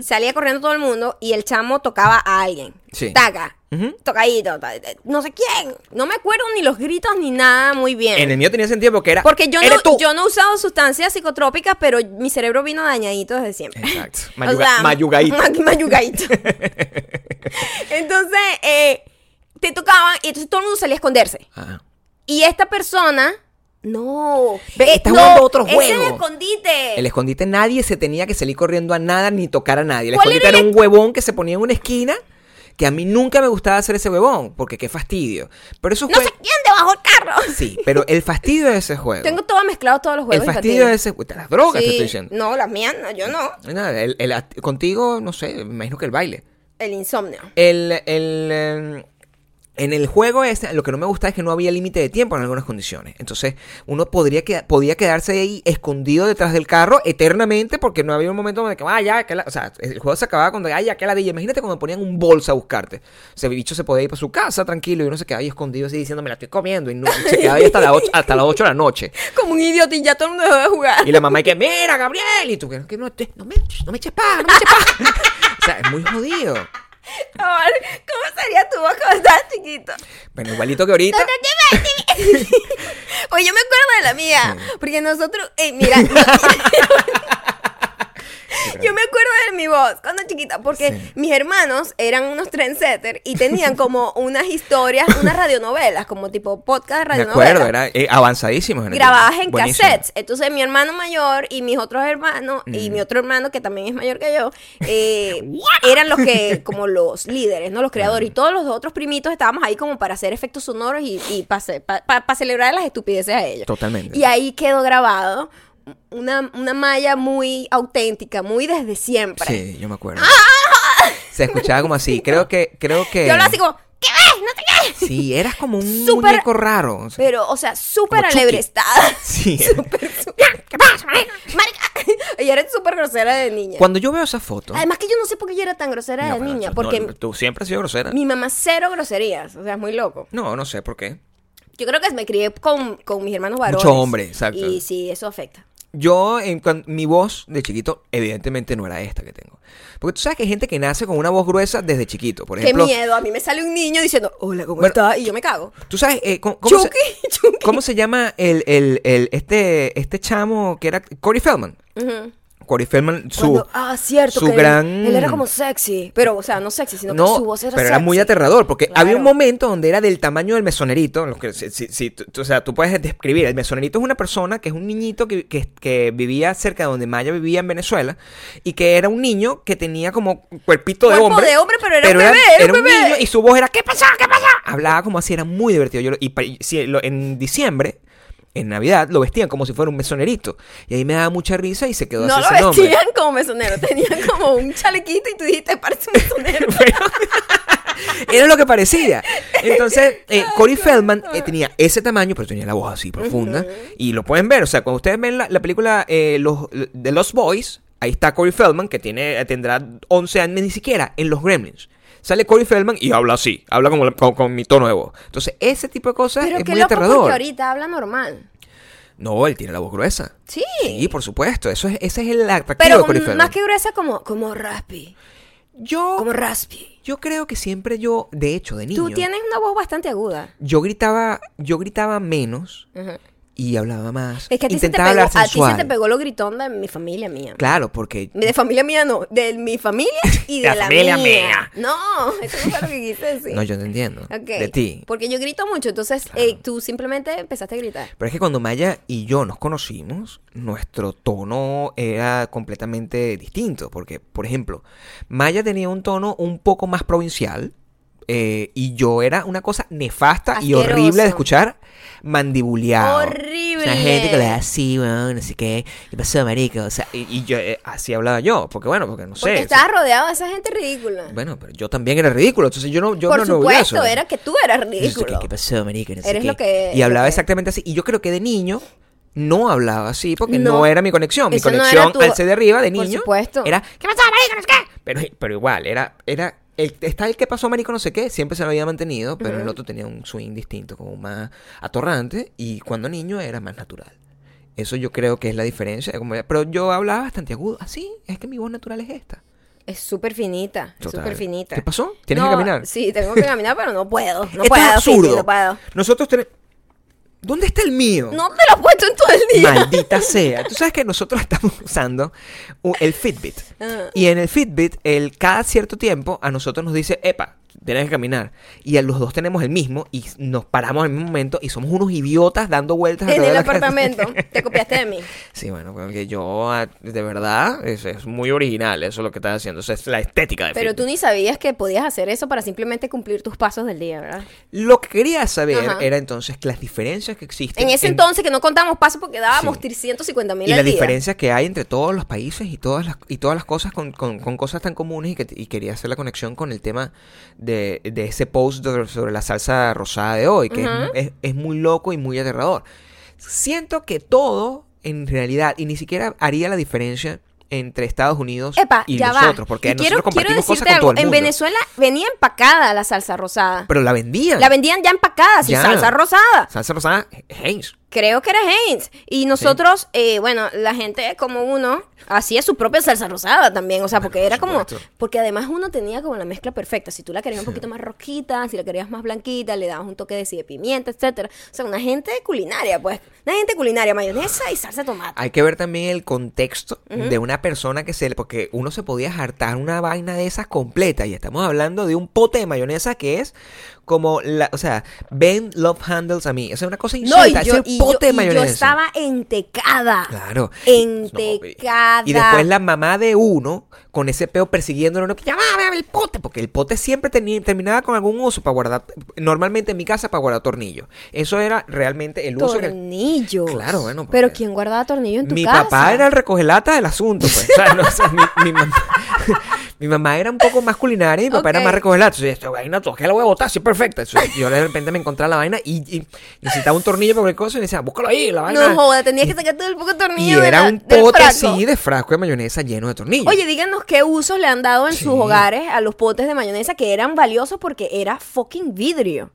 salía corriendo todo el mundo y el chamo tocaba a alguien. Sí. Taca. Ujú. Tocadito, no sé quién. No me acuerdo ni los gritos ni nada muy bien. En el mío tenía sentido porque era. Porque yo "Eres no, tú". yo no he usado sustancias psicotrópicas, pero mi cerebro vino dañadito desde siempre. Exacto. *laughs* O Mayuga- sea, ma- mayugadito. *laughs* entonces, eh, te tocaban y entonces todo el mundo salía a esconderse. Ajá. Y esta persona, no. Ve, Eh, estás no, jugando otro Es juego. el escondite. El escondite nadie se tenía que salir corriendo a nada ni tocar a nadie. El ¿Cuál escondite era era el- un huevón que se ponía en una esquina. Que a mí nunca me gustaba hacer ese huevón, porque qué fastidio. Pero eso no sé quién debajo del carro. Sí, pero el fastidio de ese juego. Tengo todo mezclado, todos los el juegos. fastidio de ese. de Las drogas, te estoy diciendo. No, las mías no, yo no. Nada, el- el- contigo, no sé, me imagino que el baile. El insomnio. El, el, em, en el juego este, lo que no me gusta es que no había límite de tiempo en algunas condiciones. Entonces, uno podría queda- podía quedarse ahí escondido detrás del carro eternamente porque no había un momento donde que, ah, ya, que la-". o sea, el juego se acababa cuando, ay, ya, que la de Imagínate cuando ponían un bolsa a buscarte. O sea, el bicho se podía ir para su casa tranquilo y uno se quedaba ahí escondido así diciendo, me la estoy comiendo. Y no, se quedaba ahí hasta, las ocho- hasta las 8 de la noche. *laughs* Como un idiota y ya todo el mundo dejó de jugar. Y la mamá y que, mira, Gabriel. Y tú, que, no, te- no me, no me eches pa, no me eches pa. *laughs* o sea, es muy jodido. Amor, ¿cómo sería tu voz cuando estabas chiquito? Bueno, igualito que ahorita. *laughs* Pues yo me acuerdo de la mía, porque nosotros, eh, mira, no- *laughs* yo me acuerdo de mi voz cuando chiquita, porque Sí. mis hermanos eran unos trendsetters y tenían como unas historias, unas *laughs* radionovelas, como tipo podcast de Me radionovelas. acuerdo, era eh, avanzadísimos. en Grabadas en Buenísimo. cassettes. Entonces mi hermano mayor y mis otros hermanos, y mi otro hermano que también es mayor que yo, *laughs* eh, eran los que, como los líderes, ¿no? Los creadores. Y todos los otros primitos estábamos ahí como para hacer efectos sonoros y, y para celebrar las estupideces a ellos. Totalmente. Y ahí quedó grabado una, una malla muy auténtica, muy desde siempre. Sí, yo me acuerdo. Se escuchaba como así. Creo que, creo que. Yo hablaba así como, ¿qué ves? No sé qué. Sí, eras como un muñeco raro. o sea, Pero, o sea, súper alebrestada. Sí. *laughs* Súper, súper. ¿Qué pasa, marica? *laughs* Ella era súper grosera de niña. Cuando yo veo esa foto. Además que yo no sé por qué yo era tan grosera No, de niña, porque no, tú siempre has sido grosera. mi mamá cero groserías, o sea, es muy loco. No, no sé por qué. Yo creo que me crié con, con mis hermanos varones. Mucho hombre, exacto. Y sí, eso afecta. Yo, en cuan- mi voz de chiquito, evidentemente no era esta que tengo. Porque tú sabes que hay gente que nace con una voz gruesa desde chiquito. Por ejemplo, Qué miedo, a mí me sale un niño diciendo, hola, ¿cómo Bueno, estás? Y yo me cago. tú sabes eh, ¿cómo, cómo se, Chucky, *laughs* Chucky. cómo se llama el, el, el- este, este chamo que era Corey Feldman? Corey Feldman, su, Cuando- ah, cierto. su que gran... Él, era como sexy. Pero, o sea, no sexy, sino No, que su voz era pero era muy aterrador, porque Claro. había un momento donde era del tamaño del mesonerito, lo que, si, si- o sea, tú puedes describir, el mesonerito es una persona que es un niñito que, que- que vivía cerca de donde Maya vivía en Venezuela, y que era un niño que tenía como cuerpito de Cuerpo hombre. de hombre, pero era un bebé, era un bebé. niño, y su voz era, ¿qué pasa? ¿Qué pasa? Hablaba como así, era muy divertido. Yo, y en diciembre... En Navidad lo vestían como si fuera un mesonerito. Y ahí me daba mucha risa y se quedó No así lo ese nombre. vestían como mesonero, tenían como un chalequito y tú dijiste, parece un mesonero. *laughs* Era lo que parecía. Entonces, *laughs* eh, Corey Feldman eh, tenía ese tamaño, pero tenía la voz así profunda. Y lo pueden ver. O sea, cuando ustedes ven la, la película eh, los, de Los Boys, ahí está Corey Feldman, que tiene, tendrá 11 años, ni siquiera en Los Gremlins. Sale Corey Feldman y habla así, habla como, con, con mi tono de voz. Entonces, ese tipo de cosas Pero es qué muy loco porque aterrador. ahorita habla normal. No, él tiene la voz gruesa. Sí. Sí, por supuesto. Eso es, ese es el atractivo Pero de Corey Feldman. más que gruesa, como, como raspy. Yo, Como raspy. yo creo que siempre yo, de hecho, de niño, Tú tienes una voz bastante aguda. yo gritaba, yo gritaba menos Ajá. Y hablaba más. Es que a ti, se te, Intentaba pegó, a ti se te pegó lo gritón de mi familia mía. Claro, porque De familia mía no, de mi familia *laughs* y de La la, familia mía. mía. No, eso no fue lo que quise decir. no, yo te entiendo. De ti. Porque yo grito mucho, entonces eh, tú simplemente empezaste a gritar. Pero es que cuando Maya y yo nos conocimos, nuestro tono era completamente distinto. Porque, por ejemplo, Maya tenía un tono un poco más provincial. Eh, y yo era una cosa nefasta y horrible de escuchar, mandibuleado. Horrible. O sea, gente que le da así, weón, no sé qué. ¿Qué pasó, marico? O sea, y, y yo, eh, así hablaba yo. Porque, bueno, porque no sé. Porque o sea, rodeado de esa gente ridícula. Bueno, pero yo también era ridículo. Entonces yo no, yo Por no supuesto, orgulloso. era que tú eras ridículo. ¿Qué, qué pasó, marico? No sé Eres qué. lo que- Y hablaba que- exactamente así. Y yo creo que de niño no hablaba así porque no, No. era mi conexión. Mi Eso no conexión tu- al de arriba de por niño supuesto. era ¿qué pasó, marico? No sé qué. Pero, pero igual, era, era el, está el que pasó, marico, no sé qué. Siempre se lo había mantenido, pero el otro tenía un swing distinto, como más atorrante. Y cuando niño era más natural. Eso yo creo que es la diferencia. pero yo hablaba bastante agudo. Así, es que mi voz natural es esta. Es súper finita, súper finita. ¿Qué pasó? ¿Tienes No, que caminar? Sí, tengo que caminar, pero no puedo. No Esto puedo, es absurdo. no puedo. Nosotros tenemos... ¿Dónde está el mío? No te lo he puesto en todo el día. Maldita *laughs* sea. Tú sabes que nosotros *laughs* estamos usando el Fitbit. Ah. Y en el Fitbit, el, cada cierto tiempo, a nosotros nos dice, epa, tienes que caminar. Y a los dos tenemos el mismo y nos paramos al mismo momento y somos unos idiotas dando vueltas En el casa. apartamento. *laughs* Te copiaste de mí. Sí, bueno, porque yo, ah, de verdad, es, es muy original eso es lo que estás haciendo. Esa es la estética de Pero tú ni sabías que podías hacer eso para simplemente cumplir tus pasos del día, ¿verdad? Lo que quería saber Ajá. era entonces las diferencias que existen. En ese entonces que no contamos pasos porque dábamos Sí. 350 mil y las diferencias que hay entre todos los países y todas las, y todas las cosas con, con- con cosas tan comunes y, que, y quería hacer la conexión con el tema de, de ese post de- sobre la salsa rosada de hoy, que es- Ujú. es, es muy loco y muy aterrador. Siento que todo, en realidad, y ni siquiera haría la diferencia entre Estados Unidos Epa, y nosotros, va. porque Y nosotros quiero compartimos cosas todo algo. En. Venezuela venía empacada la salsa rosada. Pero la vendían. La vendían ya empacada, sin Ya. salsa rosada. Salsa rosada, Heinz. Creo que era Heinz. Y nosotros, eh, bueno, la gente como uno hacía su propia salsa rosada también. O sea, porque Por era como. Porque además uno tenía como la mezcla perfecta. Si tú la querías un poquito más rojita, si la querías más blanquita, le dabas un toque de sí de pimienta, etcétera. O sea, una gente culinaria, pues. Una gente culinaria, mayonesa y salsa de tomate. Hay que ver también el contexto de una persona que se le. Porque uno se podía hartar una vaina de esas completa. Y estamos hablando de un pote de mayonesa que es como la. O sea, Ben Love Handles a mí. O sea, una cosa No, y insólita. yo, el y pote yo- de y yo estaba entecada. Claro. Entecada. Y después la mamá de uno con ese peo persiguiéndolo, no, que ya va, ve el pote, porque el pote siempre teni- terminaba con algún uso para guardar, normalmente en mi casa para guardar tornillos. Eso era realmente el uso que... Tornillos. Claro, bueno, Pero ¿quién guardaba tornillos en tu Mi casa? papá era el recogelata del asunto, pues. O sea, no, o sea, mi, mi mamá, *laughs* mi mamá era un poco más culinaria y mi papá era más recogelata. Entonces, esta vaina, ¿tú qué la voy a botar? Sí, perfecta. Entonces, yo de repente me encontraba la vaina y, y necesitaba un tornillo para cualquier cosa y me decía, búscalo ahí, la vaina. No joda, tenías que sacar todo el poco de y tornillo de era la- un pote así de frasco de mayonesa lleno de tornillos. Oye, díganos qué usos le han dado en sus hogares a los potes de mayonesa que eran valiosos porque era fucking vidrio.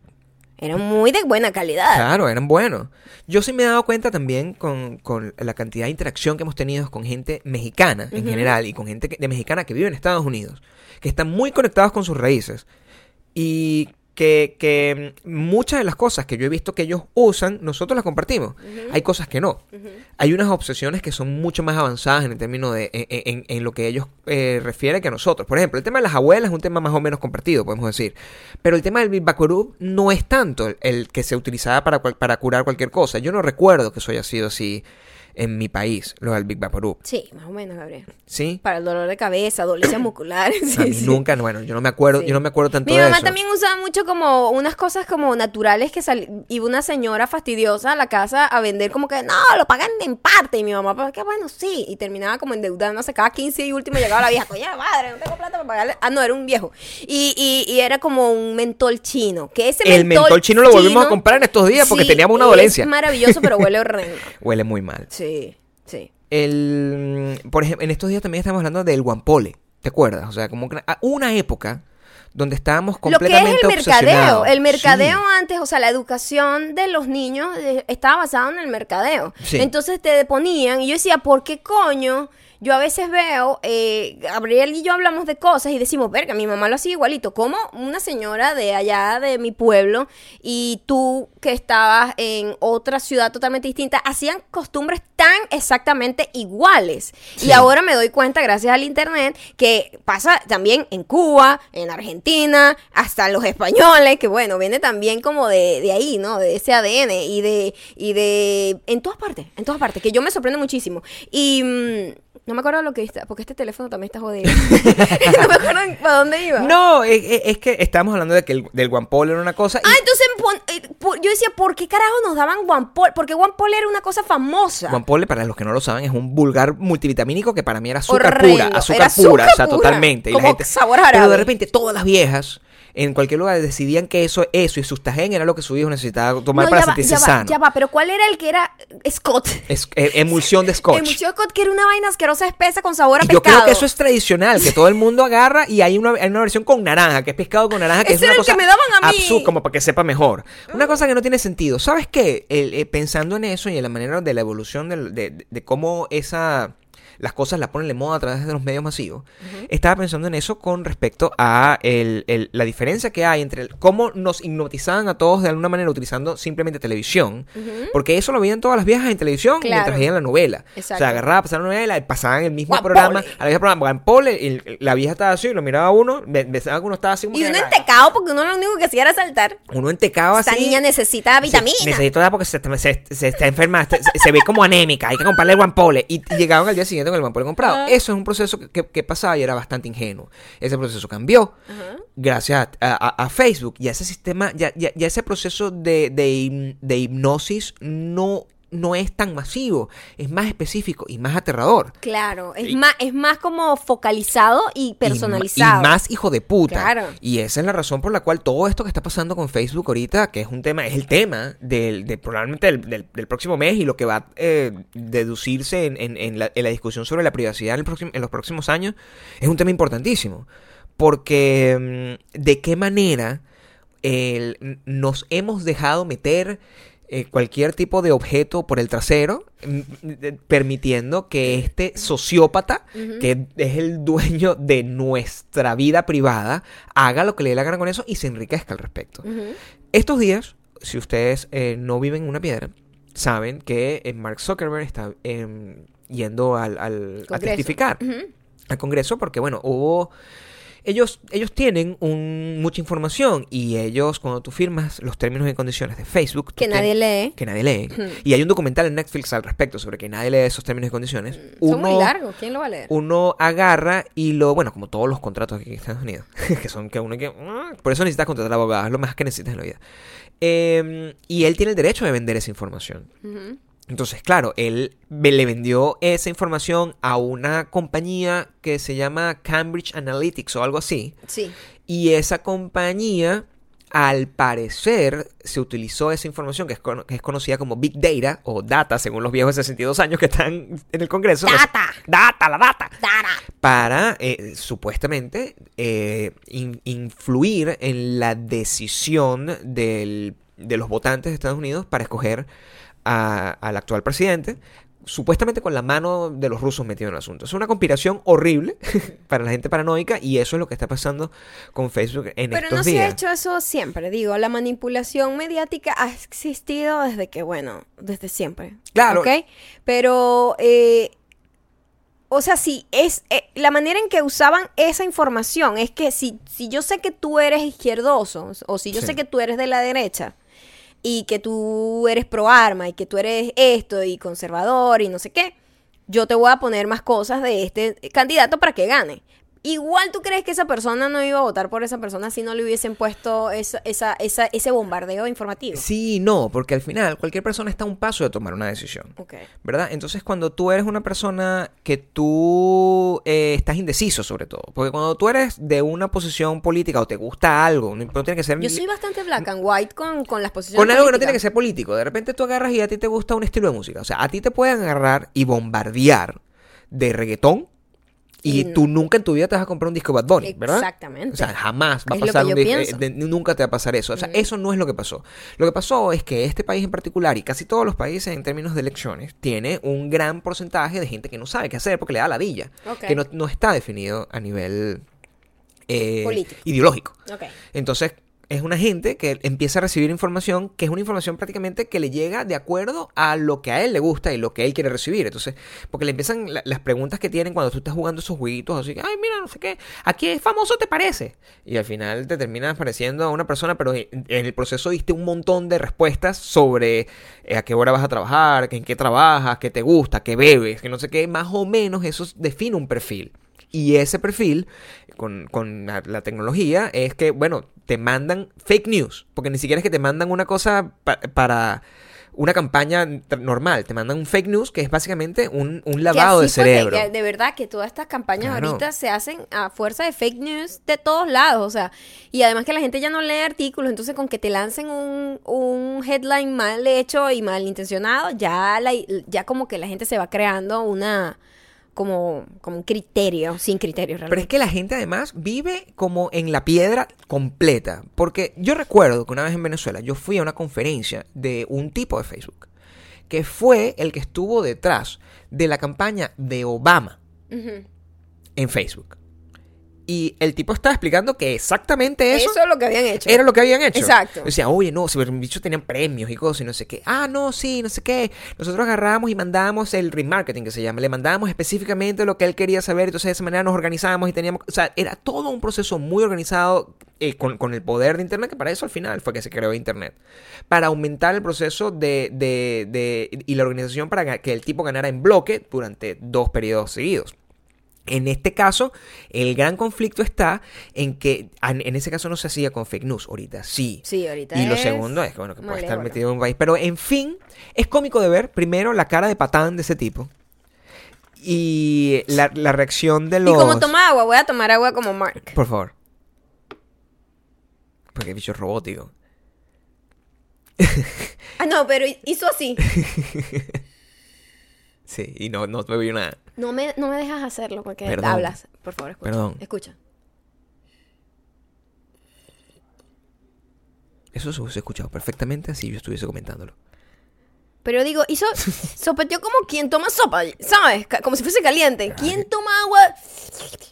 Eran muy de buena calidad. Claro, eran buenos. Yo sí me he dado cuenta también con, con la cantidad de interacción que hemos tenido con gente mexicana en general y con gente que- de mexicana que vive en Estados Unidos, que están muy conectados con sus raíces. Y que, que muchas de las cosas que yo he visto que ellos usan, nosotros las compartimos. Hay cosas que no. Hay unas obsesiones que son mucho más avanzadas en el término de en, en- en lo que ellos eh, refieren que a nosotros. Por ejemplo, el tema de las abuelas es un tema más o menos compartido, podemos decir. Pero el tema del Big Bakurub no es tanto el, el que se utilizaba para, para curar cualquier cosa. Yo no recuerdo que eso haya sido así en mi país, lo del Big Bakurub. Sí, más o menos, Gabriel. ¿Sí? Para el dolor de cabeza, dolencias *clears throat* musculares. sí, sí. nunca, bueno, yo no me acuerdo, Sí. yo no me acuerdo tanto Mi mamá también usaba mucho como unas cosas como naturales que sal... iba una señora fastidiosa a la casa a vender como que no, lo pagan en parte y mi mamá pues que bueno, sí, y terminaba como endeudándose cada 15 y último llegaba la vieja, coño madre, no tengo plata para pagarle. Ah, no, era un viejo. Y, y, y era como un mentol chino, que ese El mentol chino lo volvimos a comprar en estos días porque teníamos una dolencia. Es maravilloso, pero huele *laughs* horrendo. Huele muy mal. Sí, sí. El, por ejemplo, en estos días también estamos hablando del guampole, ¿te acuerdas? O sea, como una época donde estábamos Lo que es completamente el mercadeo, el mercadeo Sí. antes, o sea, la educación de los niños eh, estaba basada en el mercadeo. Sí. Entonces te ponían, y yo decía, ¿por qué coño? Yo a veces veo, eh, Gabriel y yo hablamos de cosas y decimos, verga, mi mamá lo hacía igualito. como una señora de allá de mi pueblo y tú que estabas en otra ciudad totalmente distinta hacían costumbres tan exactamente iguales? Sí. Y ahora me doy cuenta, gracias al internet, que pasa también en Cuba, en Argentina, hasta los españoles, que bueno, viene también como de, de ahí, ¿no? De ese ADN y de, y de, en todas partes, en todas partes, que yo me sorprendo muchísimo. Y mm, no me acuerdo lo que está, porque este teléfono también está jodido. *laughs* *laughs* no me acuerdo para dónde iba. No, es, es- es que estamos hablando de que el, del guampole era una cosa. y Ah, entonces eh, yo decía, ¿por qué carajo nos daban guampol? Porque guampol era una cosa famosa. Guampole, para los que no lo saben, es un vulgar multivitamínico que para mí era azúcar Horrendo. pura, azúcar Era azúcar pura, o sea, totalmente. Y la gente- sabor Pero de repente todas las viejas en cualquier lugar decidían que eso, eso y sustagen era lo que su hijo necesitaba tomar No, para va, sentirse ya va, sano. ya va, pero ¿cuál era el que era Scott? Es, eh, emulsión de scotch. El mucho Scott, que era una vaina asquerosa espesa con sabor a Y yo pescado. creo que eso es tradicional, que todo el mundo agarra y hay una, hay una versión con naranja, que es pescado con naranja, que Ese es una era el cosa que me daban a mí. como para que sepa mejor. Una cosa que no tiene sentido. ¿Sabes qué? El- eh, pensando en eso y en la manera de la evolución de, de- de cómo esa las cosas la ponen de moda a través de los medios masivos. Estaba pensando en eso con respecto a el- el- la diferencia que hay entre el- cómo nos hipnotizaban a todos de alguna manera utilizando simplemente televisión. Porque eso lo veían todas las viejas en televisión Claro. mientras veían la novela. O Exacto. sea, agarraba, pasaban la novela y pasaban el mismo programa, a la misma programa, Guapole, y la vieja estaba así, lo miraba uno, pensaba que uno estaba así como Y uno entecado porque uno lo único que hacía era saltar. uno entecaba Esta así. niña necesita vitamina. Se, necesito dar porque se, se- se está enferma, se, se ve como anémica, hay que comprarle el guampole. Y, y llegaban al día siguiente con el guampole comprado. Ajá. Eso es un proceso que, pasaba y era bastante ingenuo. Ese proceso cambió gracias a, a- a Facebook y a ese sistema, ya, ya- ya ese proceso de, de hipnosis no, no es tan masivo, es más específico y más aterrador. Claro, es Y- más, es más como focalizado y personalizado. Y, más hijo de puta. Claro. Y esa es la razón por la cual todo esto que está pasando con Facebook ahorita, que es un tema, es el tema del, de probablemente del, del- del próximo mes y lo que va a eh, deducirse en, en- en la, en la discusión sobre la privacidad en, el próximo- en los próximos años, es un tema importantísimo. Porque mm, de qué manera el- nos hemos dejado meter eh, cualquier tipo de objeto por el trasero, mm, permitiendo que este sociópata, que es el dueño de nuestra vida privada, haga lo que le dé la gana con eso y se enriquezca al respecto. Estos días, si ustedes eh, no viven en una piedra, saben que eh, Mark Zuckerberg está em, yendo al, al- a testificar al Congreso porque, bueno, hubo... Ellos, ellos tienen un- mucha información y ellos, cuando tú firmas los términos y condiciones de Facebook... Que nadie lee. Que nadie lee. Y hay un documental en Netflix al respecto sobre que nadie lee esos términos y condiciones. Son muy largos, ¿quién lo va a leer? Uno agarra y lo... Bueno, como todos los contratos aquí en Estados Unidos. *laughs* que son que uno que... mm, Por eso necesitas contratar abogados. Es lo más que necesitas en la vida. Eh, y él tiene el derecho de vender esa información. Ujú. Entonces, claro, él le vendió esa información a una compañía que se llama Cambridge Analytics o algo así. Sí. Y esa compañía, al parecer, se utilizó esa información que es, cono- que es conocida como Big Data o Data, según los viejos de 62 años que están en el Congreso. Data. Data, la data Dara. para eh, supuestamente eh, in- influir en la decisión del- de los votantes de Estados Unidos para escoger a- al actual presidente supuestamente con la mano de los rusos metido en el asunto. Es una conspiración horrible *laughs* para la gente paranoica y eso es lo que está pasando con Facebook en Pero estos no se ha días. hecho eso siempre, digo, la manipulación mediática ha existido desde que, bueno, desde siempre. Claro. ¿Ok? Pero, eh, o sea, si es, eh, la manera en que usaban esa información es que si, si yo sé que tú eres izquierdoso o si yo Sí. sé que tú eres de la derecha y que tú eres pro arma y que tú eres esto y conservador y no sé qué, yo te voy a poner más cosas de este candidato para que gane. Igual tú crees que esa persona no iba a votar por esa persona si no le hubiesen puesto esa, esa, esa- ese bombardeo informativo. Sí, no, porque al final cualquier persona está a un paso de tomar una decisión. Ok. ¿Verdad? Entonces, cuando tú eres una persona que tú eh, estás indeciso, sobre todo, porque cuando tú eres de una posición política o te gusta algo, no, no tiene que ser Yo soy bastante black and white con, con las posiciones con algo que no tiene que ser político. De repente tú agarras y a ti te gusta un estilo de música. O sea, a ti te pueden agarrar y bombardear de reggaetón y no. tú nunca en tu vida te vas a comprar un disco de Bad Bunny, ¿verdad? Exactamente. O sea, jamás va a Es pasar un disco. eh, nunca te va a pasar eso. O sea, eso no es lo que pasó. Lo que pasó es que este país en particular y casi todos los países en términos de elecciones tiene un gran porcentaje de gente que no sabe qué hacer porque le da la villa. Que no, no está definido a nivel eh, ideológico. Ok. Entonces, es una gente que empieza a recibir información que es una información prácticamente que le llega de acuerdo a lo que a él le gusta y lo que él quiere recibir. Entonces, porque le empiezan la- las preguntas que tienen cuando tú estás jugando esos jueguitos, así que, ay, mira, no sé qué, aquí es famoso, ¿te parece? Y al final te terminas pareciendo a una persona, pero en el proceso diste un montón de respuestas sobre eh, a qué hora vas a trabajar, en qué trabajas, qué te gusta, qué bebes, que no sé qué, más o menos eso define un perfil. Y ese perfil, con, con la, la tecnología, es que, bueno, te mandan fake news. Porque ni siquiera es que te mandan una cosa pa- para una campaña normal. Te mandan un fake news que es básicamente un, un lavado de así cerebro. que de verdad que todas estas campañas Claro. ahorita se hacen a fuerza de fake news de todos lados, o sea, y además que la gente ya no lee artículos, entonces con que te lancen un, un headline mal hecho y malintencionado, ya la, ya como que la gente se va creando una como como un criterio, sin criterio Pero es realmente. que la gente además vive como en la piedra completa. Porque yo recuerdo que una vez en Venezuela yo fui a una conferencia de un tipo de Facebook. Que fue el que estuvo detrás de la campaña de Obama en Facebook. Y el tipo estaba explicando que exactamente eso, Eso, es lo que habían hecho. era lo que habían hecho. Exacto. Decía, oye, no, si los bichos tenían premios y cosas y no sé qué. Ah, no, sí, no sé qué. Nosotros agarramos y mandamos el remarketing que se llama. Le mandábamos específicamente lo que él quería saber. Entonces de esa manera nos organizábamos y teníamos... O sea, era todo un proceso muy organizado eh, con, con el poder de Internet, que para eso al final fue que se creó Internet. Para aumentar el proceso de, de, de- y la organización para que el tipo ganara en bloque durante dos periodos seguidos. En este caso, el gran conflicto está en que en ese caso no se hacía con fake news, ahorita sí. Sí, ahorita Y lo es segundo es que, bueno, que puede estar metido en un país. Pero en fin, es cómico de ver primero la cara de patán de ese tipo. Y la, la reacción de los. Y como toma agua, voy a tomar agua como Mark. Por favor. Porque bicho es robótico. Ah, no, pero hizo así. *laughs* Sí, y no, no bebió nada. No me, no me dejas hacerlo porque Perdón. hablas. Por favor, escucha. Perdón. Escucha. Eso se hubiese escuchado perfectamente si yo estuviese comentándolo. Pero digo, hizo, *laughs* sopeteó como quien toma sopa, ¿sabes? Como si fuese caliente. ¿Quién toma agua?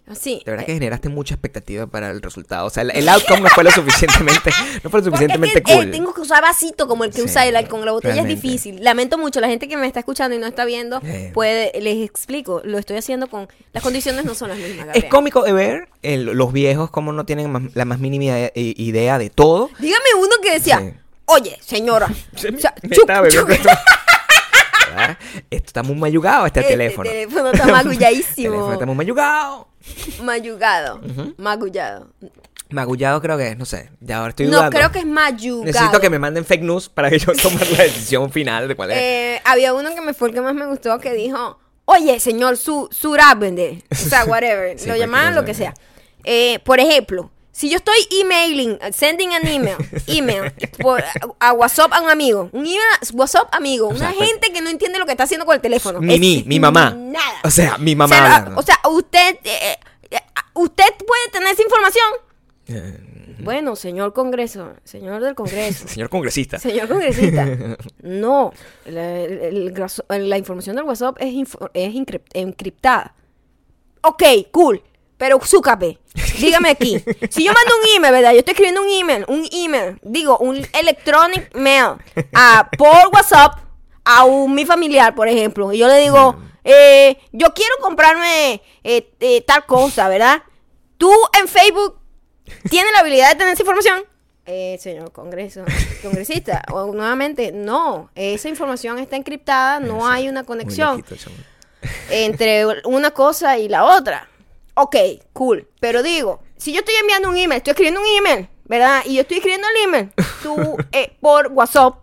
Así. De verdad que generaste mucha expectativa para el resultado. O sea, el, el outcome no fue lo suficientemente, no fue lo suficientemente es que, eh, cool. tengo que usar vasito como el que Sí, usa él con la botella realmente. es difícil. Lamento mucho, la gente que me está escuchando y no está viendo, Eh. puede, les explico, lo estoy haciendo con, las condiciones no son las mismas, Es cómico de ver el- los viejos como no tienen más- la más mínima idea, idea de todo. Dígame uno que decía, Sí. Oye, señora, o sea, Me chuc, estaba bebiendo chuc. esto. Está muy mayugado este Este teléfono. teléfono está magulladísimo. teléfono está muy mayugado. Mayugado, magullado. Magullado creo que es, no sé. Ya ahora estoy No, dudando. creo que es mayugado. Necesito que me manden fake news para que yo *laughs* tome la decisión final de cuál es. Eh, había uno que me fue el que más me gustó que dijo, oye, señor su, Surabende, o sea, *laughs* whatever, Sí, lo llamaban lo que eh. sea. Eh, por ejemplo, si yo estoy emailing, sending an email, *laughs* email, por, a WhatsApp a un amigo, un email WhatsApp amigo, una sea, pues- gente que no entiende lo que está haciendo con el teléfono. Ni mí, mi mamá. Nada. O sea, mi mamá Se lo- hablando. o sea, usted, eh, eh, usted puede tener esa información. Eh, Bueno, señor Congreso, señor del Congreso. *laughs* Señor congresista. Señor congresista, *laughs* no, la, el- el graso- la información del WhatsApp es, es encriptada. Ok, cool, pero Zúcape, dígame aquí, si yo mando un email, ¿verdad? Yo estoy escribiendo un email, un email, digo, un electronic mail a, por WhatsApp a un, mi familiar, por ejemplo, y yo le digo, eh, yo quiero comprarme eh, eh, tal cosa, ¿verdad? Tú en Facebook ¿Tiene la habilidad de tener esa información? Eh, señor Congreso, congresista, o nuevamente, no, esa información está encriptada, no hay una conexión entre una cosa y la otra. Ok, cool, pero digo, si yo estoy enviando un email, estoy escribiendo un email, ¿verdad? Y yo estoy escribiendo el email, tú, *laughs* eh, por WhatsApp,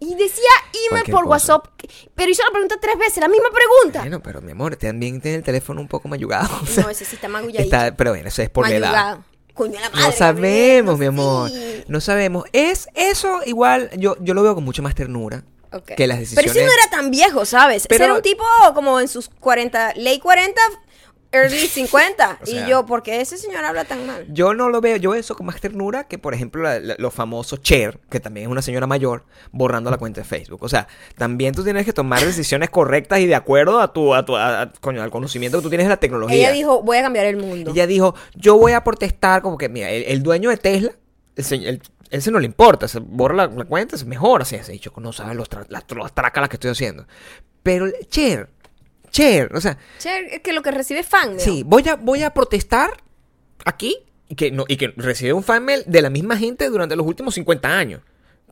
y decía email por cosa. WhatsApp, pero hizo la pregunta tres veces, la misma pregunta. Bueno, pero mi amor, también tiene el teléfono un poco mayugado. o sea, No, ese sí está magulladito. está, pero bueno, eso es por la edad. Mayugado. Coño, la madre, No sabemos, mi amor. sí. No sabemos. Es eso igual, yo, yo lo veo con mucho más ternura Ok. que las Pero decisiones. ese no era tan viejo, ¿sabes? Pero- Ese era un tipo como en sus 40, ley 40, early *laughs* 50. O sea- y yo, ¿por qué ese señor habla tan mal? Yo no lo veo, yo veo eso con más ternura que, por ejemplo, la- la- los famosos Cher, que también es una señora mayor, borrando la cuenta de Facebook. O sea, también tú tienes que tomar decisiones correctas y de acuerdo a tu, a tu a- a- coño, al conocimiento que tú tienes de la tecnología. Ella dijo, voy a cambiar el mundo. Ella dijo, yo voy a protestar, como que, mira, el, el dueño de Tesla, el, se- el- él se no le importa, se borra la, la cuenta, se mejora, así, así, yo no sabes los, tra- las, las tracas que estoy haciendo. Pero, Cher, Cher, o sea, Che, es que lo que recibe es fan. ¿no? sí, voy a, voy a protestar aquí y que, no, y que recibe un fanmail de la misma gente durante los últimos 50 años.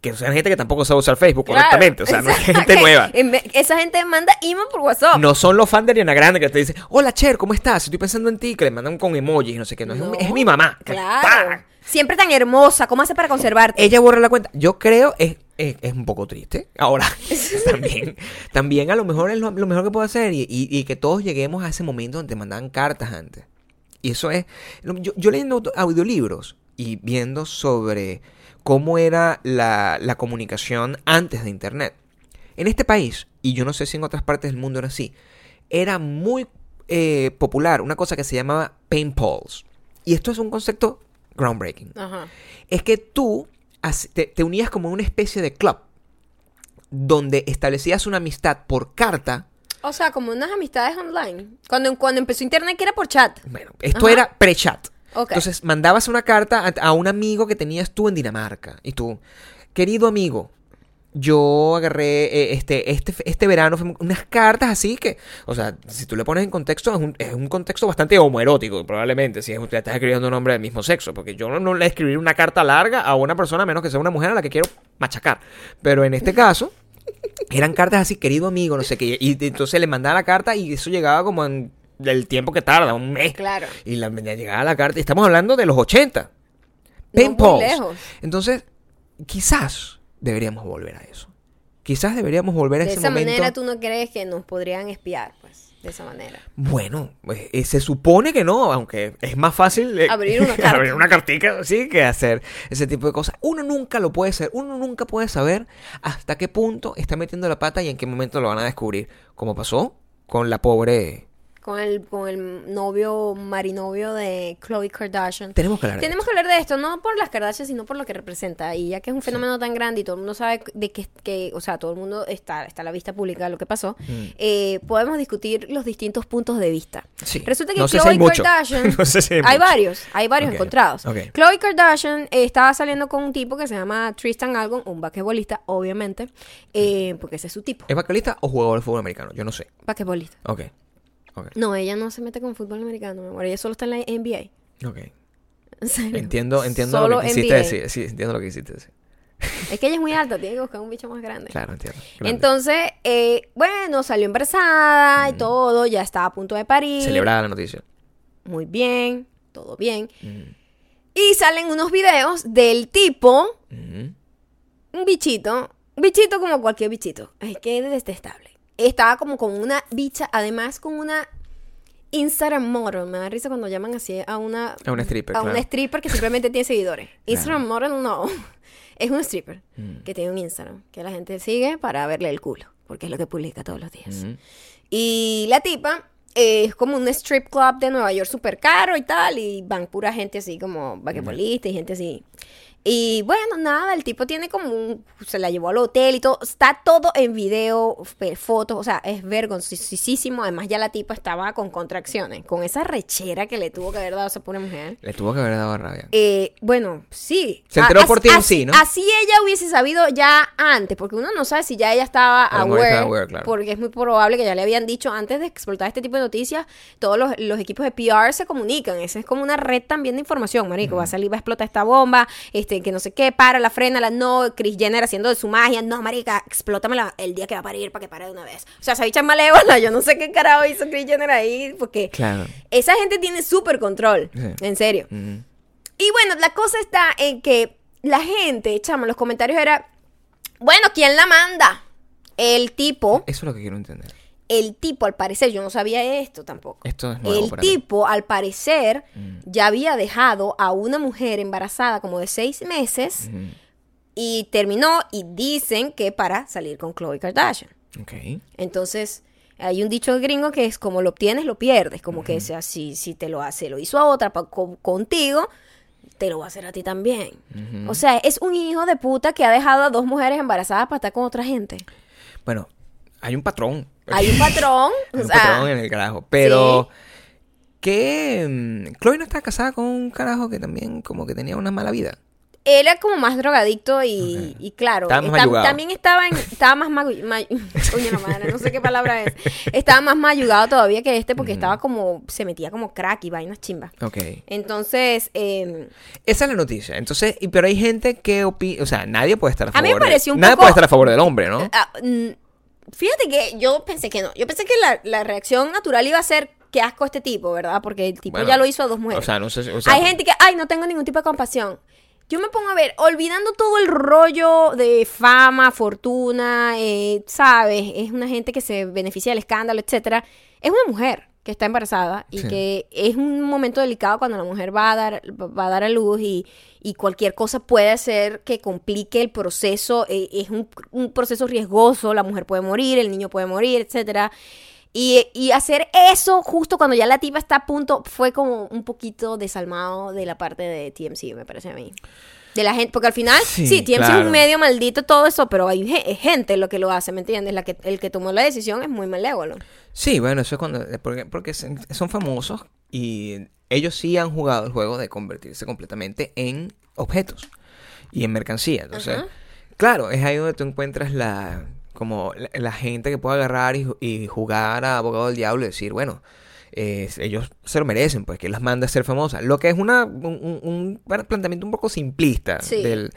Que son gente que tampoco sabe usar Facebook Claro, correctamente, o sea, no es gente *laughs* nueva. Esa gente manda email por WhatsApp. No son los fans de Ariana Grande que te dicen, hola Cher, ¿cómo estás? Estoy pensando en ti, que le mandan con emojis, no sé qué, no, es, es mi mamá. Claro. ¡Pah! Siempre tan hermosa. ¿Cómo hace para conservarte? Ella borra la cuenta. Yo creo, es, es, es un poco triste. Ahora, *laughs* *laughs* también, también a lo mejor es lo, lo mejor que puedo hacer y, y- y que todos lleguemos a ese momento donde te mandaban cartas antes. Y eso es, yo, yo leyendo audiolibros y viendo sobre cómo era la, la comunicación antes de Internet. En este país, y yo no sé si en otras partes del mundo era así, era muy eh, popular una cosa que se llamaba pain polls. Y esto es un concepto groundbreaking Ajá. es que tú te, te unías como una especie de club donde establecías una amistad por carta. O sea, como unas amistades online. Cuando, cuando empezó internet que era por chat. Bueno, esto Ajá. era pre-chat. Entonces mandabas una carta a, a un amigo que tenías tú en Dinamarca. Y tú, querido amigo, yo agarré eh, este, este, este verano unas cartas así que, o sea, si tú le pones en contexto, es un, es un contexto bastante homoerótico, probablemente, si es, le estás escribiendo un hombre del mismo sexo, porque yo no, no le escribir una carta larga a una persona, a menos que sea una mujer a la que quiero machacar. Pero en este caso, eran cartas así, querido amigo, no sé qué, y, y entonces le mandaba la carta y eso llegaba como en el tiempo que tarda, un mes. Claro. Y la, llegaba la carta, y estamos hablando de los 80. No. Entonces, quizás deberíamos volver a eso. Quizás deberíamos volver a De ese esa momento. manera tú no crees que nos podrían espiar, pues. De esa manera. Bueno, pues, eh, se supone que no, aunque es más fácil eh, Abrir una *laughs* abrir una cartica, sí, que hacer ese tipo de cosas. Uno nunca lo puede hacer, uno nunca puede saber hasta qué punto está metiendo la pata y en qué momento lo van a descubrir. Como pasó con la pobre. Con el, con el novio, marinovio de Khloe Kardashian. Tenemos que hablar de Tenemos que hablar de esto, no por las Kardashian, sino por lo que representa. Y ya que es un fenómeno tan grande y todo el mundo sabe de que, que o sea, todo el mundo está, está a la vista pública de lo que pasó, Mm. eh, podemos discutir los distintos puntos de vista. Sí. Resulta que No Khloe. Kardashian. *laughs* No sé si hay varios, hay varios encontrados. ok. Khloe Kardashian eh, estaba saliendo con un tipo que se llama Tristan Algon, un basquetbolista, obviamente, eh, porque ese es su tipo, ¿Es basquetbolista o jugador de fútbol americano? Yo no sé. basquetbolista. Ok. No, ella no se mete con fútbol americano, mi amor. Ella solo está en la NBA. Ok. *laughs* En serio. Entiendo, entiendo Solo lo que quisiste NBA. decir. Sí, entiendo lo que quisiste decir. Es que ella es muy alta, tiene que buscar un bicho más grande. Claro, entiendo. Grande. Entonces, eh, bueno, salió embarazada y todo, ya estaba a punto de parir. Celebrada la noticia. Muy bien, todo bien. Mm. Y salen unos videos del tipo, Ujú. un bichito, un bichito como cualquier bichito. Es que es detestable. Estaba como con una bicha, además con una Instagram model. Me da risa cuando llaman así a una... A una stripper, A claro. una stripper que simplemente tiene seguidores. *laughs* Instagram model no. Es un stripper que tiene un Instagram que la gente sigue para verle el culo. Porque es lo que publica todos los días. Ujú. Y la tipa eh, es como un strip club de Nueva York súper caro y tal, y van pura gente así como basquetbolista y gente así. Y bueno, nada, el tipo tiene como un... Se la llevó al hotel y todo. Está todo en video, fotos, o sea, es vergonzosísimo. Además ya la tipa estaba con contracciones, con esa rechera que le tuvo que haber dado a esa pobre mujer. Le tuvo que haber dado rabia. Eh, bueno, sí. Se enteró A- por TMZ, así- ¿no? Así ella hubiese sabido ya antes, porque uno no sabe si ya ella estaba A aware, estaba aware, claro. porque es muy probable que ya le habían dicho antes de explotar este tipo de noticias, todos los, los equipos de PR se comunican. Esa es como una red también de información, marico. Va a salir, va a explotar esta bomba, este, que no sé qué, para la frena, la no, Chris Jenner haciendo de su magia, no, marica, explótamela el día que va a parir para que pare de una vez. O sea, esa bicha es malévola, *laughs* yo no sé qué carajo hizo Chris Jenner ahí, porque Claro. esa gente tiene súper control, Sí. en serio. Y bueno, la cosa está en que la gente, chamo, los comentarios era, bueno, ¿quién la manda? El tipo, Eso es lo que quiero entender. El tipo al parecer, yo no sabía esto tampoco. Esto es nuevo El para mí. tipo al parecer Mm. ya había dejado a una mujer embarazada como de seis meses y terminó y dicen que para salir con Khloe Kardashian. Ok. Entonces, hay un dicho gringo que es como lo obtienes, lo pierdes. Como que sea, si, si te lo hace, lo hizo a otra pa- co- contigo, te lo va a hacer a ti también. O sea, es un hijo de puta que ha dejado a dos mujeres embarazadas para estar con otra gente. Bueno, hay un patrón. Hay un patrón. Hay un patrón en el carajo. Pero. Que. mm, Chloe no estaba casada con un carajo que también como que tenía una mala vida. él era como más drogadicto y, y claro, está- también estaba en, estaba más magu- ma- *laughs* coño madre, no sé qué palabra es. Estaba más mayugado todavía que este porque estaba como se metía como crack y vainas chimbas. Ok. Entonces, eh, Esa es la noticia. Entonces, y- pero hay gente que opina. O sea, nadie puede estar a A favor. mí me pareció un nadie poco- puede estar a favor del hombre, ¿no? Mm, fíjate que yo pensé que no. Yo pensé que la, la reacción natural iba a ser qué asco este tipo, ¿verdad? Porque el tipo Bueno, ya lo hizo a dos mujeres. O sea, no sé. si- o sea, Hay gente que, ay, no tengo ningún tipo de compasión. Yo me pongo a ver, olvidando todo el rollo de fama, fortuna, eh, ¿sabes? Es una gente que se beneficia del escándalo, etcétera. Es una mujer que está embarazada y Sí. que es un momento delicado cuando la mujer va a dar, va a, dar a luz y, y cualquier cosa puede hacer que complique el proceso. eh, es un, un proceso riesgoso, la mujer puede morir, el niño puede morir, etcétera. Y, y hacer eso justo cuando ya la tipa está a punto fue como un poquito desalmado de la parte de TMC, me parece a mí. De la gente, porque al final, Sí, sí, TMC es un medio maldito, todo eso, pero hay ge- gente lo que lo hace, ¿me entiendes? La que, el que tomó la decisión es muy malévolo. Sí, bueno, eso es cuando. eh, Porque, porque son famosos y ellos sí han jugado el juego de convertirse completamente en objetos y en mercancía. Entonces, Ajá. claro, es ahí donde tú encuentras la. Como la, la gente que puede agarrar y, y jugar a abogado del diablo y decir, bueno, eh, ellos se lo merecen, pues que las manda a ser famosas. Lo que es una, un, planteamiento un poco simplista Sí. del,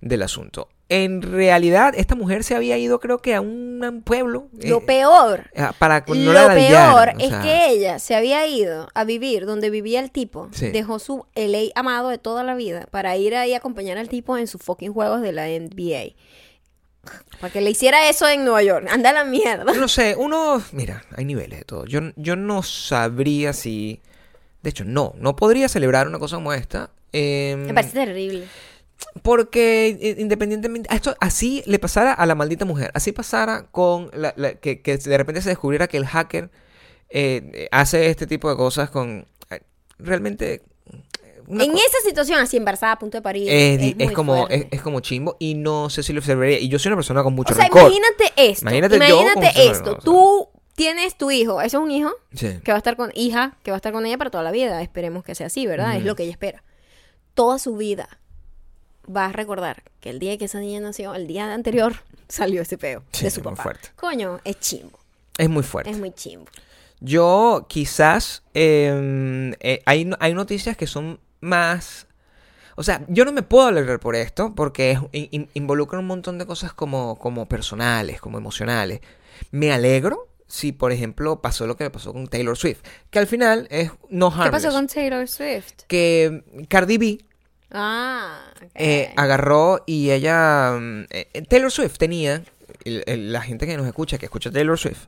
del asunto. En realidad, esta mujer se había ido, creo que a un pueblo. Lo eh, peor, Ah, Para no lo la peor es sea, que ella se había ido a vivir donde vivía el tipo. Sí. Dejó su LA amado de toda la vida para ir ahí a acompañar al tipo en sus fucking juegos de la NBA. Para que le hiciera eso en Nueva York. Anda a la mierda. No sé, uno. Mira, hay niveles de todo. Yo, yo no sabría si. De hecho, no. No podría celebrar una cosa como esta. em, Me parece terrible. porque eh, independientemente. Esto así le pasara a la maldita mujer. Así pasara con. La, la- que, que de repente se descubriera que el hacker eh, hace este tipo de cosas con. eh, Realmente. En esa situación, así embarazada a punto de parir. es, como es, es como chimbo y no sé si lo observaría y yo soy una persona con mucho O sea, rencor imagínate esto. Imagínate Imagínate, yo como persona, esto. Tú tienes tu hijo. Ese es un hijo Sí. que va a estar con hija, que va a estar con ella para toda la vida. Esperemos que sea así, ¿verdad? Es lo que ella espera. Toda su vida va a recordar que el día que esa niña nació, el día anterior, *laughs* salió ese peo Sí, de su es muy fuerte. Coño, es chimbo. es muy fuerte Es muy chimbo. Yo quizás eh, eh, hay, hay noticias que son más... O sea, yo no me puedo alegrar por esto porque in- involucra un montón de cosas como, como personales, como emocionales. Me alegro si, por ejemplo, pasó lo que pasó con Taylor Swift, que al final es no ¿Qué harmless. pasó con Taylor Swift? Que Cardi B Ah, eh, agarró y ella... mm, eh, Taylor Swift tenía, el- el- la gente que nos escucha, que escucha Taylor Swift,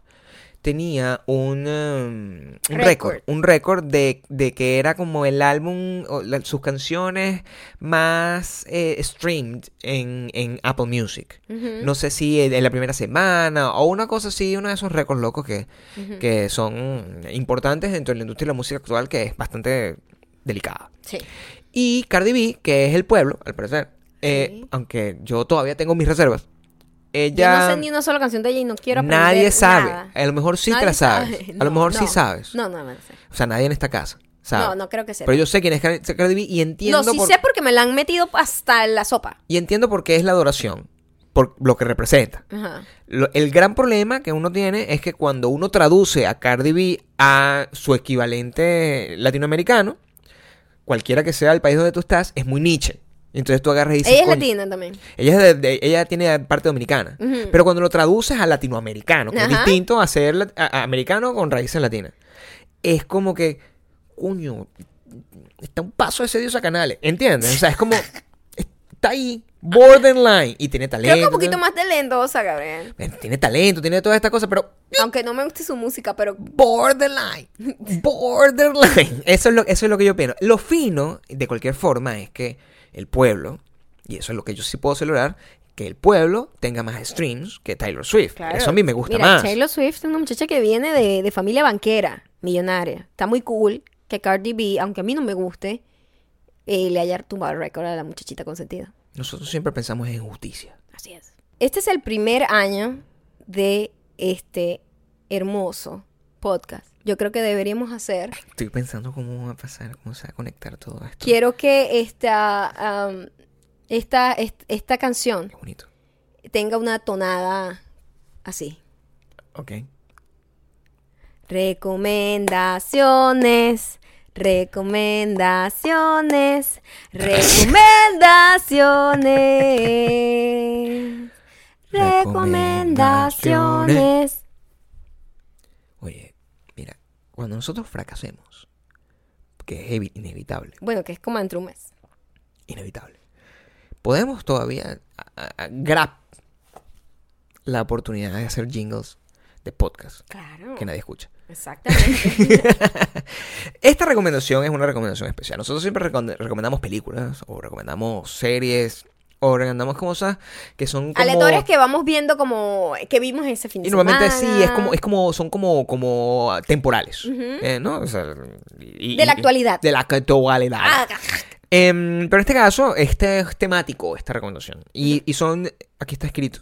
tenía un, um, un Récord. un récord de, de que era como el álbum, o la- sus canciones más eh, streamed en, en Apple Music. No sé si en en la primera semana o una cosa así, uno de esos récords locos que, que son importantes dentro de la industria de la música actual que es bastante delicada. Sí. Y Cardi B, que es el pueblo, al parecer, eh, Sí. aunque yo todavía tengo mis reservas, Yo ella... no sé ni una sola canción de ella y no quiero aprender Nadie sabe. nada. A lo mejor sí te la sabes. sabe. a lo *laughs* No, mejor sí no. sabes. No, no, no sé. O sea, nadie en esta casa sabe. No, no creo que sea. Pero yo sé quién es Car- Cardi B y entiendo, Lo sí por, sé porque me la han metido hasta en la sopa. y entiendo por qué es la adoración. Por lo que representa. Ajá. Lo- el gran problema que uno tiene es que cuando uno traduce a Cardi B a su equivalente latinoamericano, cualquiera que sea el país donde tú estás, es muy niche. Entonces tú agarras y dices, Ella es "Coño, latina también. Ella, es de- de- ella tiene parte dominicana. Ujú. Pero cuando lo traduces a latinoamericano, que es Ajá. distinto a ser lat- a- a americano con raíces latinas, es como que, coño, está un paso de ese dios a canales. ¿Entiendes? O sea, es como, *laughs* está ahí, borderline, y tiene talento. Creo que un poquito más talentosa, Gabriel. Bueno, Tiene talento, tiene todas estas cosas, pero Aunque no me guste su música, pero borderline. Borderline. *laughs* Eso es, lo, eso es lo que yo opino. Lo fino, de cualquier forma, es que el pueblo, y eso es lo que yo sí puedo celebrar, que el pueblo tenga más streams que Taylor Swift. Claro. Eso a mí me gusta Mira, más. Taylor Swift es una muchacha que viene de, de familia banquera, millonaria. Está muy cool que Cardi B, aunque a mí no me guste, eh, le haya tumbado el récord a la muchachita consentida. Nosotros siempre pensamos en justicia. Así es. Este es el primer año de este hermoso podcast. Yo creo que deberíamos hacer. Estoy pensando cómo va a pasar, cómo se va a conectar todo esto. Quiero que esta, esta, est- esta canción Qué bonito. tenga una tonada así. Ok. Recomendaciones, recomendaciones, recomendaciones, *laughs* recomendaciones. Cuando nosotros fracasemos, que es evi- inevitable, Bueno, que es como entre un mes. inevitable, podemos todavía grab la oportunidad de hacer jingles de podcast Claro. que nadie escucha. Exactamente. *laughs* Esta recomendación es una recomendación especial. Nosotros siempre recom- recomendamos películas o recomendamos series o recomendamos cosas que son como... Aleatorias que vamos viendo como que vimos ese fin de Y normalmente semana. sí, es como, es como, son como, como temporales, eh, ¿no? O sea, y- De la actualidad. De la actualidad. Ah, Em, pero en este caso, este es temático, esta recomendación. Y, y son, aquí está escrito.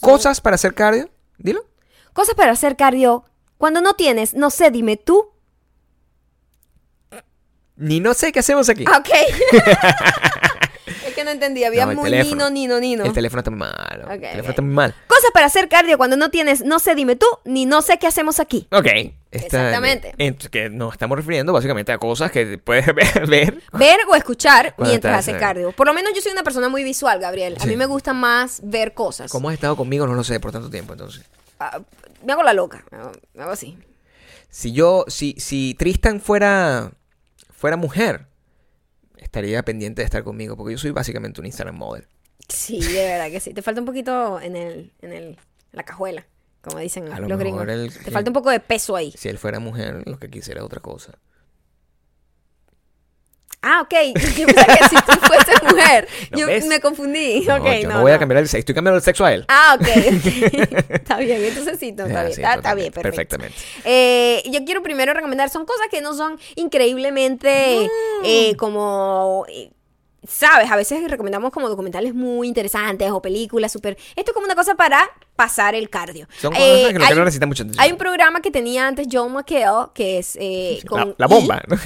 Cosas para hacer cardio, dilo. Cosas para hacer cardio. Cuando no tienes, no sé, dime tú. Ni no sé qué hacemos aquí. Ah, ok. *laughs* no entendí. Había No, muy teléfono. nino, nino, nino. El teléfono está muy malo. El teléfono está muy mal. Cosas para hacer cardio cuando no tienes, no sé, dime tú, ni no sé qué hacemos aquí. Ok. Exactamente. ent- que nos estamos refiriendo básicamente a cosas que puedes *laughs* ver. ver. Ver o escuchar mientras haces eh. cardio. Por lo menos yo soy una persona muy visual, Gabriel. A Sí. mí me gusta más ver cosas. ¿Cómo has estado conmigo? No lo sé por tanto tiempo, entonces. Ah, me hago la loca. Me hago, me hago así. Si yo, si, si Tristan fuera, fuera mujer, estaría pendiente de estar conmigo, porque yo soy básicamente un Instagram model. Sí, de verdad que sí. Te falta un poquito en el, en el, la cajuela, como dicen A lo los gringos. el- Te falta un poco de peso ahí. Si él fuera mujer, lo que quisiera otra cosa. Ah, ok. *laughs* Yo pensé que si tú fueses mujer. *laughs* ¿No yo ves? me confundí. No, ok, yo no, no, voy a cambiar el sexo, estoy cambiando el sexo a él. Ah, ok. *laughs* está bien, entonces sí, no, está Ah, bien. sí, está, está bien, perfecto. Perfectamente. Eh, yo quiero primero recomendar, son cosas que no son increíblemente eh, como... eh, Sabes, a veces recomendamos como documentales muy interesantes o películas súper... Esto es como una cosa para pasar el cardio. Son Eh, cosas que lo que hay- no necesitan mucha atención. Hay un programa que tenía antes Joe McHale, que es eh, la, con la bomba. ¿no?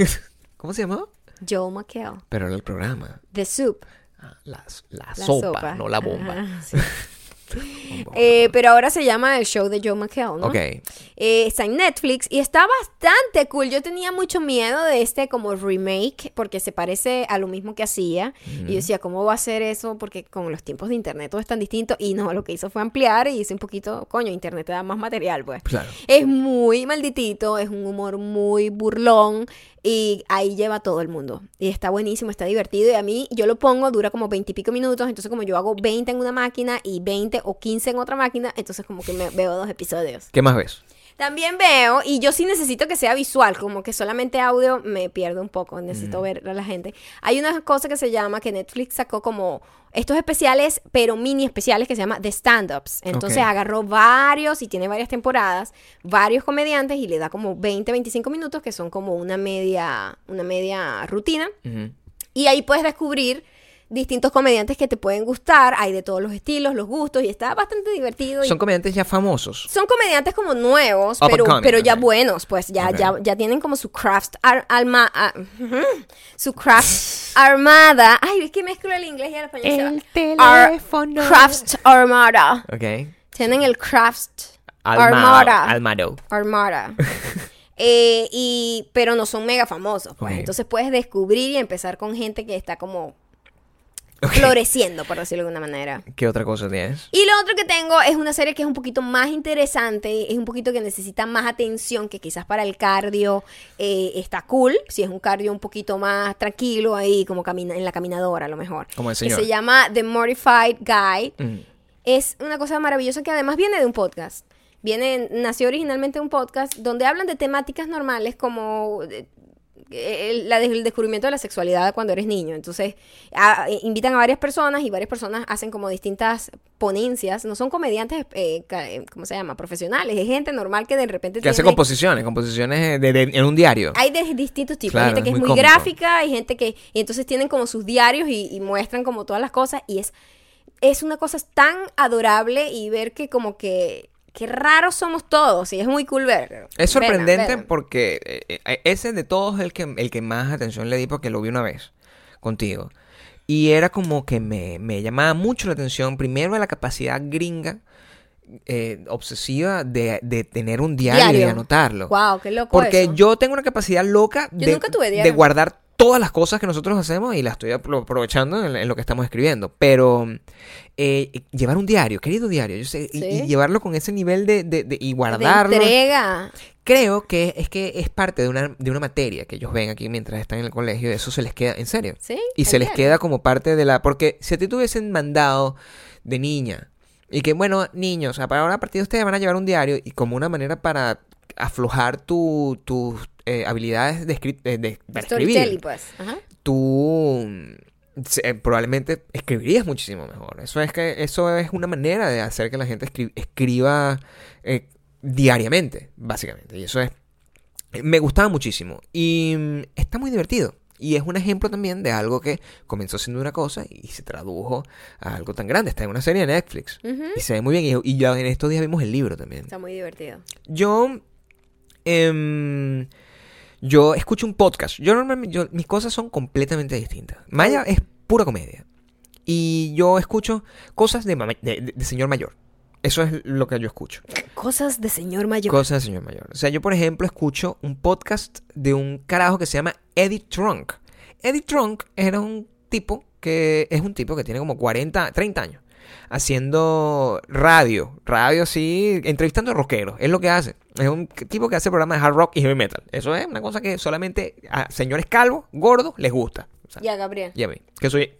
¿Cómo se llamaba? Joe McHale. Pero era el programa. The Soup. Ah, la, la La sopa, no la bomba. Ajá, sí. Bomba. *laughs* *laughs* Eh, pero ahora se llama el show de Joe McHale, ¿no? ok. Eh, está en Netflix y está bastante cool. Yo tenía mucho miedo de este como remake porque se parece a lo mismo que hacía. Y yo decía, ¿cómo va a ser eso? Porque con los tiempos de internet todo es tan distinto. Y no, lo que hizo fue ampliar y hizo un poquito, coño, internet te da más material, pues. Claro. Es muy malditito, es un humor muy burlón y ahí lleva todo el mundo. Y está buenísimo, está divertido y a mí yo lo pongo, dura como 20 y pico minutos, entonces como yo hago 20 en una máquina y 20 o 15 15 en otra máquina, entonces como que me veo dos episodios. ¿Qué más ves? También veo, y yo sí necesito que sea visual, como que solamente audio me pierdo un poco, necesito ver a la gente. Hay una cosa que se llama, que Netflix sacó como estos especiales, pero mini especiales que se llama The Stand-Ups. Entonces agarró varios y tiene varias temporadas, varios comediantes y le da como 20, 25 minutos que son como una media, una media rutina. Y ahí puedes descubrir distintos comediantes que te pueden gustar, hay de todos los estilos, los gustos y está bastante divertido. y- Son comediantes ya famosos. son comediantes como nuevos, Up pero, coming, pero ya buenos, pues ya, ya, ya tienen como su craft ar- alma, ah, su craft armada. Ay, es que mezclo el inglés y el español. se va. Ar- craft armada. Ok. Tienen el craft Almado. armada. Almado. Armada. *laughs* Eh, y, pero no son mega famosos, pues. Entonces puedes descubrir y empezar con gente que está como Floreciendo, por decirlo de alguna manera. ¿Qué otra cosa tienes? Y lo otro que tengo es una serie que es un poquito más interesante, es un poquito que necesita más atención, que quizás para el cardio eh, está cool, si es un cardio un poquito más tranquilo ahí, como camina en la caminadora a lo mejor. Como el que señor. se llama The Modified Guy. Mm. Es una cosa maravillosa que además viene de un podcast. Viene, nació originalmente de un podcast donde hablan de temáticas normales como eh, el, descubrimiento de la sexualidad cuando eres niño. Entonces, a- eh, invitan a varias personas y varias personas hacen como distintas ponencias. No son comediantes, eh, ¿cómo se llama? Profesionales. Es gente normal que de repente Que hace composiciones, composiciones de- de- en un diario. hay de distintos tipos. Claro, hay gente que es muy cómico. gráfica, y gente que. Y entonces tienen como sus diarios y, y muestran como todas las cosas. Y es, es una cosa tan adorable y ver que como que. Qué raros somos todos. Y es muy cool ver. Es sorprendente porque eh, eh, ese de todos es el que, el que más atención le di porque lo vi una vez contigo. Y era como que me, me llamaba mucho la atención, primero la capacidad gringa, eh, obsesiva de, de tener un diario, y anotarlo. Wow, qué loco. Porque eso. yo tengo una capacidad loca Yo de, de guardar todas las cosas que nosotros hacemos y las estoy apro- aprovechando en, en lo que estamos escribiendo. Pero eh, llevar un diario, querido diario, yo sé, y- llevarlo con ese nivel de, de- de- y De guardarlo. entrega. Creo que es que es parte de una, de una materia que ellos ven aquí mientras están en el colegio eso se les queda, en serio. Sí. Y se les queda como parte de la... Porque si a ti te hubiesen mandado de niña y que, bueno, niños, a- para ahora a partir de ustedes van a llevar un diario y como una manera para aflojar tu- tus eh, habilidades de, eh, de- para Storytelling, escribir, pues. Ajá. tú mm, eh, probablemente escribirías muchísimo mejor. Eso es que eso es una manera de hacer que la gente escri- escriba eh, diariamente, básicamente. Y eso es me gustaba muchísimo y mm, está muy divertido. Y es un ejemplo también de algo que comenzó siendo una cosa y se tradujo a algo tan grande. Está en una serie de Netflix. Y se ve muy bien. Y, y ya en estos días vimos el libro también. Está muy divertido. Yo. em, yo escucho un podcast. Yo normalmente. yo- mis cosas son completamente distintas. Maya es pura comedia. Y yo escucho cosas de, mama- de- señor mayor. Eso es lo que yo escucho. Cosas de señor mayor. Cosas de señor mayor. O sea, yo, por ejemplo, escucho un podcast de un carajo que se llama Eddie Trunk. Eddie Trunk era un tipo que es un tipo que tiene como 40, 30 años haciendo radio, radio así, entrevistando rockeros, es lo que hace. Es un tipo que hace programas de hard rock y heavy metal. Eso es una cosa que solamente a señores calvos, gordos, les gusta. O sea, Ya, Gabriel. y a mí, que soy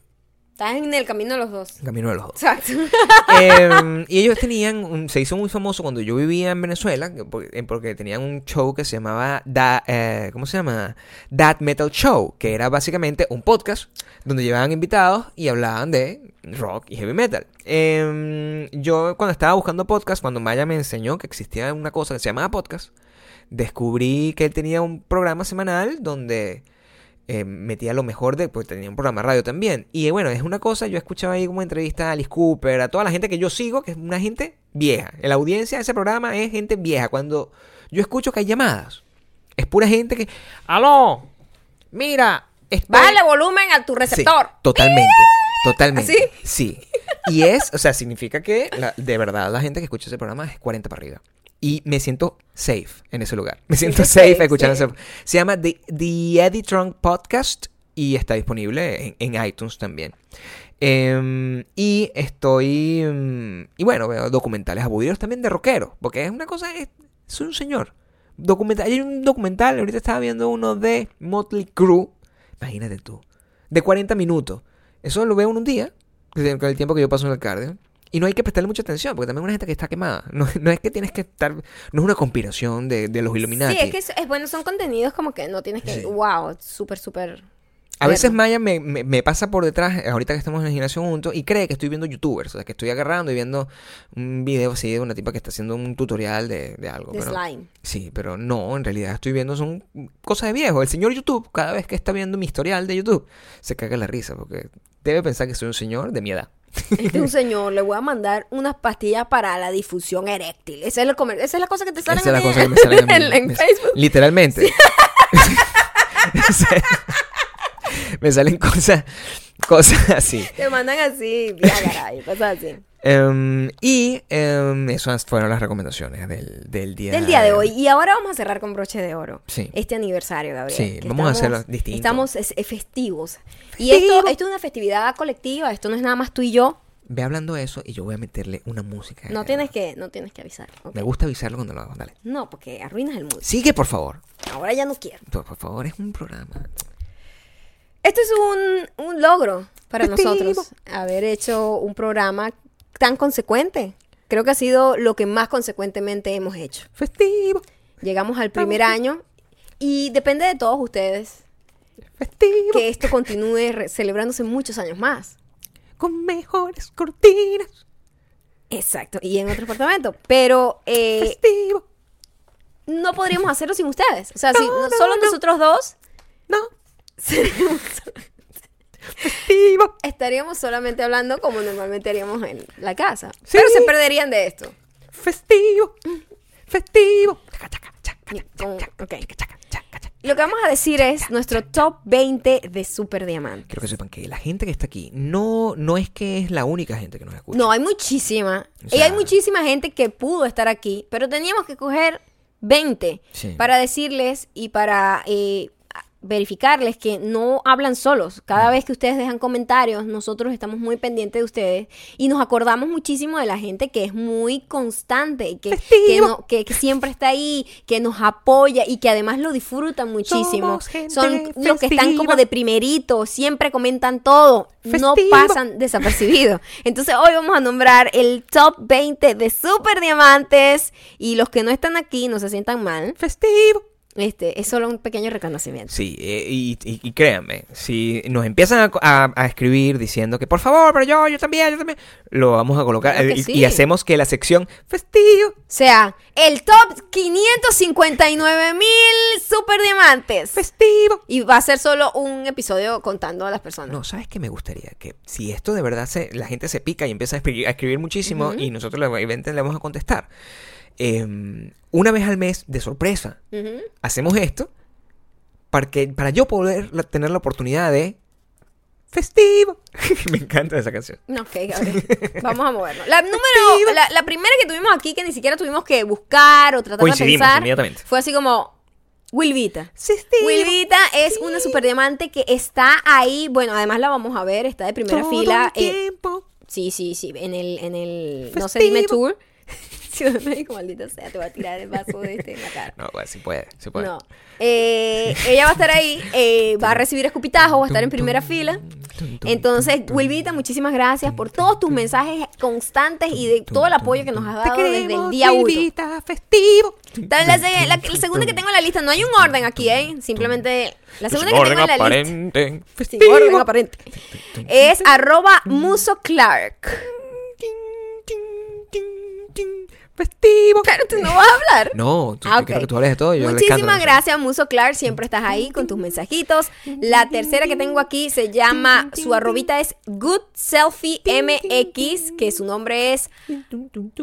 Estás en el camino de los dos. el camino de los dos. Exacto. *laughs* Em, *laughs* y ellos tenían, un- se hizo muy famoso cuando yo vivía en Venezuela, eh, porque tenían un show que se llamaba, Da- eh, ¿cómo se llama? That Metal Show, que era básicamente un podcast donde llevaban invitados y hablaban de rock y heavy metal. Em, yo cuando estaba buscando podcast, cuando Maya me enseñó que existía una cosa que se llamaba podcast, descubrí que él tenía un programa semanal donde eh, metía lo mejor de, pues tenía un programa de radio también. Y eh, bueno, es una cosa, yo escuchaba ahí como entrevista a Alice Cooper, a toda la gente que yo sigo, que es una gente vieja. En la audiencia de ese programa es gente vieja. Cuando yo escucho que hay llamadas, es pura gente que, aló, mira, estoy... Bájale volumen a tu Sí, receptor. totalmente, *laughs* totalmente. ¿Así? Sí. Y es, o sea, significa que la- de verdad la gente que escucha ese programa es 40 para arriba. Y me siento safe en ese lugar. Me *laughs* siento safe safe, escuchando sí. ese. Se llama The, The Eddie Trunk Podcast y está disponible en, en iTunes también. Em, y estoy. em, y bueno, veo documentales aburridos también de rockeros. Porque es una cosa. Es, soy un señor. Documental, hay un documental, ahorita estaba viendo uno de Motley Crue. Imagínate tú. De 40 minutos. Eso lo veo en un día. Con el tiempo que yo paso en el cardio. Y no hay que prestarle mucha atención, porque también hay una gente que está quemada. *laughs* No, no es que tienes que estar. No es una conspiración de, de los Illuminati. Sí, es que es, es bueno, son contenidos como que no tienes que. Sí. Wow, súper, súper. A veces. Maya me, me- me pasa por detrás, eh, ahorita que estamos en gimnasio juntos, y cree que estoy viendo youtubers. O sea, que estoy agarrando y viendo un video así de una tipa que está haciendo un tutorial de, de algo. De pero- slime. Sí, pero no, en realidad estoy viendo son cosas de viejo. El señor YouTube, cada vez que está viendo mi historial de YouTube, se caga la risa porque debe pensar que soy un señor de mi edad. Este es un señor, le voy a mandar unas pastillas para la difusión eréctil. Esa es, el comer- esa es la cosa que te sale Esa es la cosa que me sale a mí. en, *laughs* en Me- Facebook. Literalmente. *laughs* *laughs* me salen cosas, cosas así. Te mandan así, Viagra y cosas así. Em, y em, esas fueron las recomendaciones del, del día Del día de hoy. Y ahora vamos a cerrar con broche de oro. Sí. Este aniversario, Gabriel. Sí, vamos a hacerlo distinto. Estamos es- es festivos. Y esto, esto es una festividad colectiva. Esto no es nada más tú y yo. Ve hablando de eso y yo voy a meterle una música. No tienes que, no tienes que avisar. Me gusta avisarlo cuando lo hago. Dale. No, porque arruinas el mood. Sigue, por favor. Ahora ya no quiero. Por, por favor, es un programa. Esto es un, un logro para Festivo. nosotros, haber hecho un programa tan consecuente. Creo que ha sido lo que más consecuentemente hemos hecho. Festivo, Llegamos al primer año y depende de todos ustedes festivo. que esto continúe celebrándose muchos años más. Con mejores cortinas. Exacto, y en otro departamento. Pero eh, Festivo. no podríamos hacerlo sin ustedes. O sea, si No, no, solo no. nosotros dos No. Seríamos- Festivo. estaríamos solamente hablando como normalmente haríamos en la casa. Sí. Pero se perderían de esto. Festivo. Festivo. Con-. Lo que vamos a decir es nuestro top 20 de Super Diamante. Quiero que sepan que la gente que está aquí no, no es que es la única gente que nos escucha. No, hay muchísima. O y hay muchísima gente que pudo estar aquí, pero teníamos que coger 20 Sí. para decirles y para eh, verificarles que no hablan solos. Cada vez que ustedes dejan comentarios, nosotros estamos muy pendientes de ustedes y nos acordamos muchísimo de la gente que es muy constante y que, que, Festivo. no- que- que siempre está ahí, que nos apoya y que además lo disfrutan muchísimo. Son los que están como de primerito, siempre comentan todo, no pasan *laughs* desapercibidos. Entonces hoy vamos a nombrar el top 20 de Super Diamantes y los que no están aquí no se sientan mal. Festivo. Este es solo un pequeño reconocimiento. Sí, eh, y, y- y créanme, si nos empiezan a, a- a escribir diciendo que por favor, pero yo, yo también, yo también, lo vamos a colocar Claro eh, y, sí. y hacemos que la sección festivo, sea, el top 559 mil Super Diamantes. festivo. Y va a ser solo un episodio contando a las personas. No, ¿sabes qué me gustaría? Que si esto de verdad se, la gente se pica y empieza a escribir, a escribir muchísimo y nosotros le, le vamos a contestar. eh, una vez al mes, de sorpresa, hacemos esto para, que, para yo poder la- tener la oportunidad de festivo. *laughs* me encanta esa canción. Ok, Gabriel. Vamos a movernos. La número, la, la primera que tuvimos aquí, que ni siquiera tuvimos que buscar o tratar de pensar, inmediatamente. fue así como Wilvita. Festivo. Wilvita es una super diamante que está ahí. Bueno, además la vamos a ver, está de primera Todo fila. el eh, tiempo. sí, sí, sí. En el, en el no sé, dime tour. *laughs* Ciudad de México, maldita sea, te voy a tirar el vaso de este en la cara. No, pues sí puede, sí puede. No. Eh, ella va a estar ahí, eh, va a recibir escupitajo, va a estar en primera fila. Entonces, Wilvita, muchísimas gracias por todos tus mensajes constantes y de todo el apoyo que nos has dado desde el día uno. Wilvita, festivo. También La, la- la segunda que tengo en la lista, no hay un orden aquí, ¿eh? Simplemente la segunda que tengo en la lista. aparente. Festivo. orden aparente. Es arroba Muso Clark. Festivo. Claro, tú *laughs* no vas a hablar. No, tú, Ah, yo quiero ok. que tú hables de todo. Yo Muchísimas gracias, Muso Clark. Siempre estás ahí con tus mensajitos. La tercera que tengo aquí se llama, su arrobita es Good Selfie MX, que su nombre es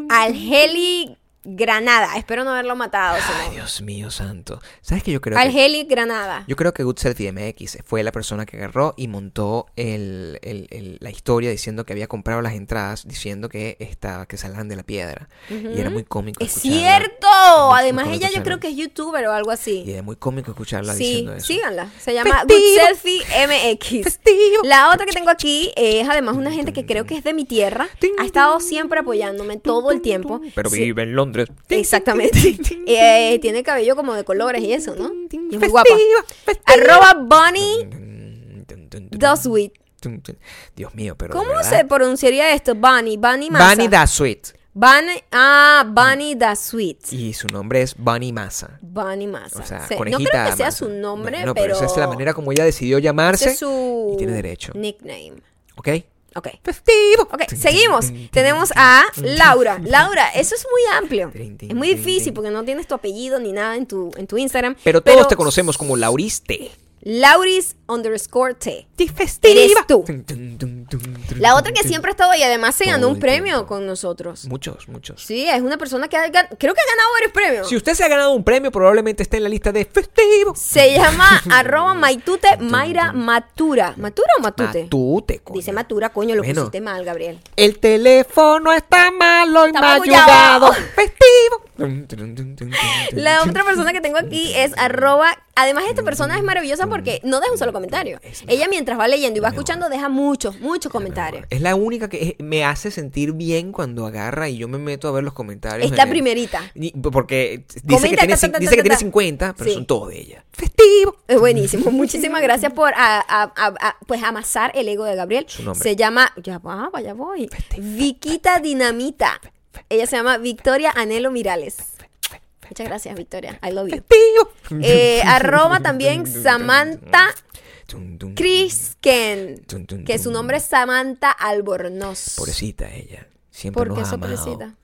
Algeli Granada. Espero no haberlo matado. Ay, nombre. Dios mío santo. ¿Sabes que yo creo que... Algeli Granada. Yo creo que Good Selfie MX fue la persona que agarró y montó el, el- el- la historia diciendo que había comprado las entradas, diciendo que esta, que salían de la piedra. Y era muy cómico. Es cierto. muy Además, cómico ella yo creo que es youtuber o algo así. Y era muy cómico escucharla Sí, diciendo eso. síganla. Se llama Festivo. Good Selfie MX. Festivo. La otra que tengo aquí es además una gente que creo que es de mi tierra. Ha estado siempre apoyándome todo el tiempo. Pero vive en Londres. Exactamente. *laughs* Eh, tiene cabello como de colores y eso, ¿no? Y es muy guapa. Arroba Bonnie Doswit. Dios mío, pero. ¿Cómo se pronunciaría esto? Bunny, Bunny Massa. Bunny Da Sweet. Bunny, ah, Bunny da Sweet. Y su nombre es Bunny Massa. Bunny Massa. O sea, Sí, No conejita creo que sea Massa. su nombre, No, no, pero, esa es la manera como ella decidió ese llamarse. es su y tiene derecho. nickname. ¿Ok? Ok. Festivo. Ok, seguimos. Tenemos a Laura. Laura, eso es muy amplio. Es muy difícil porque no tienes tu apellido ni nada en tu, en tu Instagram. Pero todos te conocemos como Lauriste. Lauris underscore T. Festiva. Eres tú. La otra que siempre ha estado y además se ganó un premio con nosotros. Muchos, muchos. Sí, es una persona que ha gan- creo que ha ganado varios premios. Si usted se ha ganado un premio, probablemente esté en la lista de festivo. Se llama *laughs* arroba maitute Mayra Matura. ¿Matura o matute? Matute, coño. Dice Matura, coño, lo Bueno. pusiste mal, Gabriel. El teléfono está malo y Está magullado. Festivo. *laughs* La otra persona que tengo aquí es arroba. Además, esta persona es maravillosa porque no deja un solo comentario. Ella mientras va leyendo y va escuchando deja muchos, muchos comentarios. Es la única que es- me hace sentir bien cuando agarra y yo me meto a ver los comentarios. Es la en el- primerita. Porque dice Comenta, que tiene, ta, ta, cin- ta, dice ta, que tiene ta. 50, pero Sí. son todos de ella. Festivo. Es buenísimo. Muchísimas gracias por a- a- a- a- pues amasar el ego de Gabriel. Su nombre. Se llama, ya va, ya voy. Viquita Dinamita. Ella se llama Victoria Anhelo Mirales. Muchas gracias, Victoria. I love you. Eh, arroba también Samantha. Crisken. Que su nombre es Samantha Albornoz. Pobrecita ella. Siempre ¿Por nos qué ha amado. pobrecita?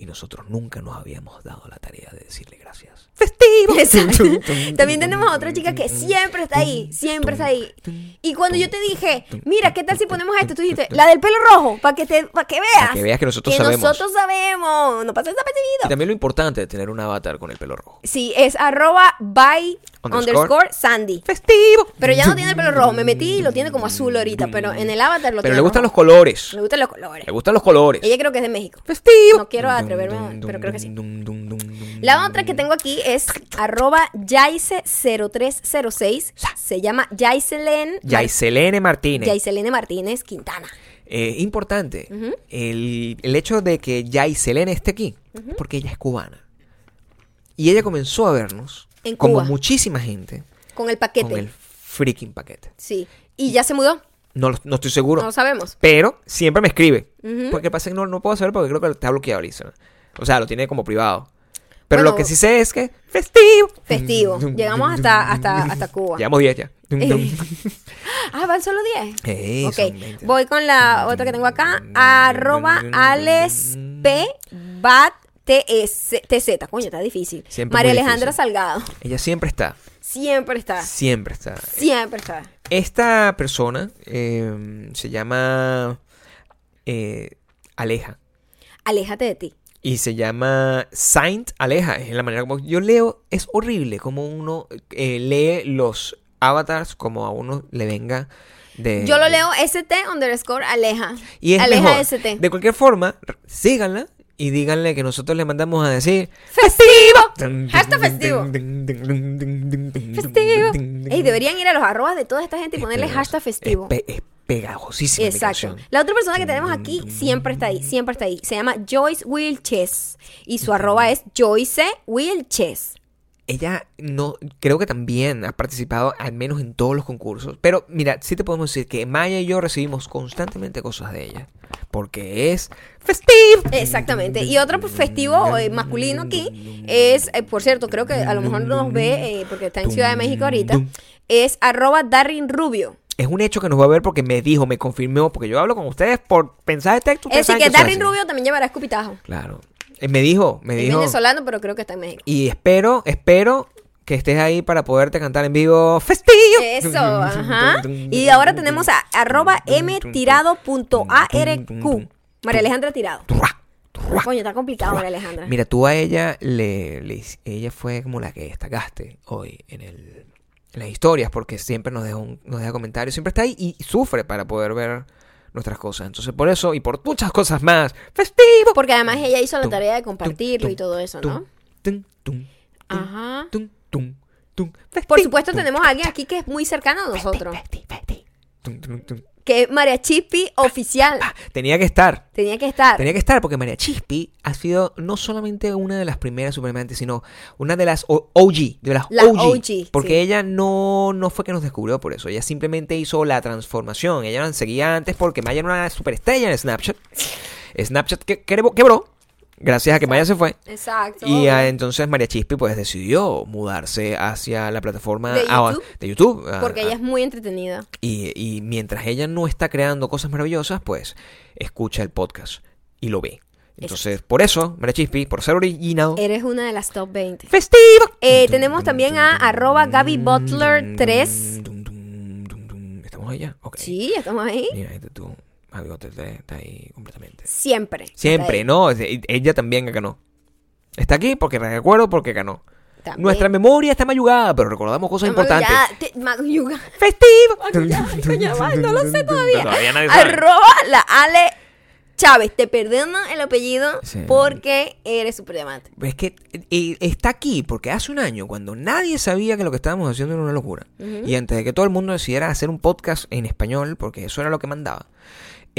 Y nosotros nunca nos habíamos dado la tarea de decirle gracias. Festivo. *laughs* Exacto. *laughs* También tenemos a otra chica que siempre está ahí, siempre está ahí. Y cuando yo te dije, mira, ¿qué tal si ponemos esto? Tú dijiste, la del pelo rojo, para que te, para que veas. Para que veas que nosotros que sabemos. nosotros sabemos. No pasa Y desapercibido. también lo importante de tener un avatar con el pelo rojo. Sí, es arroba by Underscore. underscore Sandy. Festivo. Pero ya no tiene el pelo rojo. Me metí y lo tiene como azul ahorita. Pero en el avatar lo Pero tiene le gustan los colores. Le gustan los colores. Le gustan los colores. Ella creo que es de México. Festivo. No quiero atreverme, pero creo que sí. La otra que tengo aquí es arroba Yaice0306. Se llama Yaiselen Mar- Yaiselene Martínez. Yaiselene Martínez Quintana. Eh, importante, el, el hecho de que Yaiselene esté aquí, porque ella es cubana. Y ella comenzó a vernos, En como Cuba. muchísima gente, Con el paquete. con el freaking paquete. Sí. Y ya se mudó. No, no estoy seguro, No lo sabemos. pero siempre me escribe. Ujú. Porque pasa que no, no puedo saber porque creo que está bloqueado ahorita. O sea, lo tiene como privado. Pero Bueno, lo que sí sé es que festivo. Festivo. *laughs* Llegamos hasta, hasta, hasta Cuba. Llevamos 10 ya. *laughs* *laughs* Ah, van solo 10. Ey, ok, son 20. voy con la otra que tengo acá. Arroba Alex P. Bat TS TZ. Coño, está difícil. Siempre María Alejandra difícil. Salgado. Ella siempre está. Siempre está. Siempre está. Siempre está. Esta persona eh, se llama eh, Aleja. Aléjate de ti. Y se llama Saint Aleja. Es la manera como yo leo. Es horrible como uno eh, lee los avatars como a uno le venga de. Yo lo leo ST underscore Aleja. Y es Aleja mejor. ST. De cualquier forma, síganla y díganle que nosotros le mandamos a decir ¡Festivo! Hashtag festivo. Festivo. Ey, deberían ir a los arrobas de toda esta gente y ponerle hashtag festivo. Es, pe- es pegajosísima mi Exacto. canción. La otra persona que tenemos aquí siempre está ahí, siempre está ahí. Se llama Joyce Wilches y su arroba es Joyce Wilches. Ella no, creo que también ha participado al menos en todos los concursos. Pero mira, sí te podemos decir que Maya y yo recibimos constantemente cosas de ella. Porque es festivo. Exactamente. Y otro pues, festivo eh, masculino aquí es, eh, por cierto, creo que a lo mejor nos ve, eh, porque está en Ciudad de México ahorita, es arroba Darrin Rubio. Es un hecho que nos va a ver porque me dijo, me confirmó, porque yo hablo con ustedes por pensar de texto. Es decir, que Darrin. Rubio también llevará escupitajo. Claro. Eh, Me dijo, me Es dijo. venezolano, pero creo que está en México. Y espero, espero que estés ahí para poderte cantar en vivo festivo. Eso, *laughs* ajá. Y ahora tenemos a arroba mtirado.arq. María Alejandra Tirado. Coño, está complicado, María Alejandra. Mira, tú a ella le, ella fue como la que destacaste hoy en el en las historias porque siempre nos deja un- nos deja comentarios, siempre está ahí y sufre para poder ver nuestras cosas. Entonces, por eso y por muchas cosas más, festivo. Porque además ella hizo la tarea de compartirlo y todo eso, ¿no? tum, tum, tum, Ajá. Tum, tum, tum, Por supuesto tenemos a alguien aquí que es muy cercano a nosotros. que es María Chispi oficial. Ah, tenía que estar. Tenía que estar. Tenía que estar porque María Chispi ha sido no solamente una de las primeras supermantes, sino una de las OG, de las La OG. OG, porque sí. ella no, no fue que nos descubrió por eso, ella simplemente hizo la transformación. Ella la seguía antes porque Maya era una superestrella en Snapchat. Snapchat que, quebró, gracias a que Maya se fue. Exacto. Y ah, entonces María Chispi pues decidió mudarse hacia la plataforma De ah, YouTube. de YouTube, ah, Porque ah, ella es muy entretenida. y, y mientras ella no está creando cosas maravillosas, pues escucha el podcast y lo ve. Entonces, por eso, María Chispi, por ser original, Eres una de las top 20. festivo. Eh, tenemos también a arroba Gaby Butler 3. ¿Estamos ahí ya? Ok. Sí, estamos ahí. Mira, este tú, Gaby Butler está ahí completamente. Siempre. Siempre, Está. ¿no? Ella también ganó. Está aquí porque recuerdo porque ganó. También. Nuestra memoria está mayugada, pero recordamos cosas importantes. Te-. ¡Festivo! Coño, no lo sé *laughs* todavía. Todavía nadie sabe. Arroba la Ale Chávez. Te perdono el apellido Sí. porque eres super diamante. Es que eh, está aquí porque hace un año, cuando nadie sabía que lo que estábamos haciendo era una locura, y antes de que todo el mundo decidiera hacer un podcast en español, porque eso era lo que mandaba,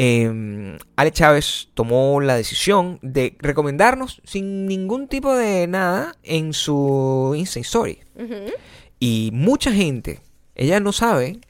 eh, Ale Chávez tomó la decisión de recomendarnos sin ningún tipo de nada en su Insta Story. Y mucha gente, ella no sabe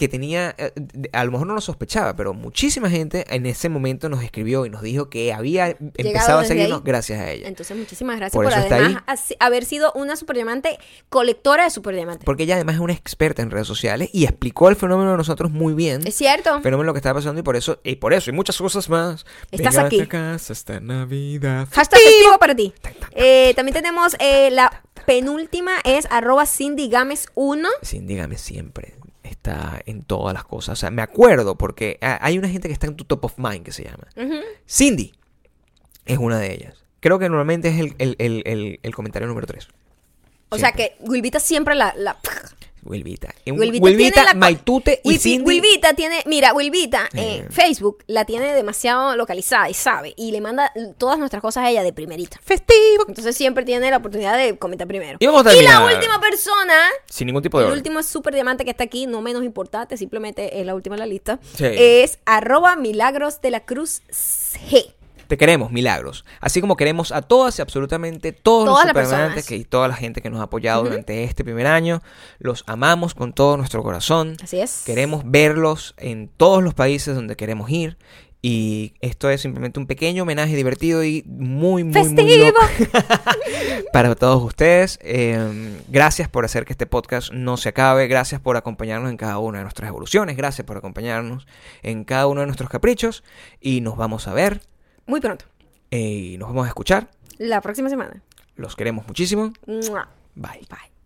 que tenía, eh, a lo mejor no lo sospechaba, pero muchísima gente en ese momento nos escribió y nos dijo que había empezado a seguirnos ahí. gracias a ella. Entonces, muchísimas gracias Por por, además así- haber sido una super diamante, colectora de super diamantes. Porque ella además es una experta en redes sociales y explicó el fenómeno de nosotros muy bien. Es cierto. El fenómeno lo que está pasando y por eso, y por eso, y muchas cosas más. Estás Venga aquí. a casa esta Navidad. Hashtag festivo para ti. Eh, también tenemos eh, la penúltima, es arroba Cindy Games 1. Sí, dígame siempre. Está en todas las cosas. O sea, me acuerdo porque hay una gente que está en tu top of mind que se llama. Cindy es una de ellas. Creo que normalmente es el, el- el- el- comentario número 3. O sea que Wilvita siempre la... la Wilvita. En Wilvita, Wilvita, la... Maitute y Cindy. Wilvita tiene... Mira, Wilvita, eh, Eh. Facebook la tiene demasiado localizada y sabe. Y le manda todas nuestras cosas a ella de primerita. Festivo. Entonces siempre tiene la oportunidad de comentar primero. Y vamos a la terminar. última persona... Sin ningún tipo de El último es super diamante que está aquí, no menos importante, simplemente es la última en la lista. Sí. Es arroba milagros de la cruz G. Te queremos, milagros. Así como queremos a todas y absolutamente todos Todas los que, y toda la gente que nos ha apoyado durante este primer año. Los amamos con todo nuestro corazón. Así es. Queremos verlos en todos los países donde queremos ir. Y esto es simplemente un pequeño homenaje divertido y muy, muy, muy ¡Festivo! loco *laughs* para todos ustedes. Eh, gracias por hacer que este podcast no se acabe. Gracias por acompañarnos en cada una de nuestras evoluciones. Gracias por acompañarnos en cada uno de nuestros caprichos. Y nos vamos a ver Muy pronto. eh, y nos vamos a escuchar. La próxima semana. Los queremos muchísimo. Mua. Bye. Bye.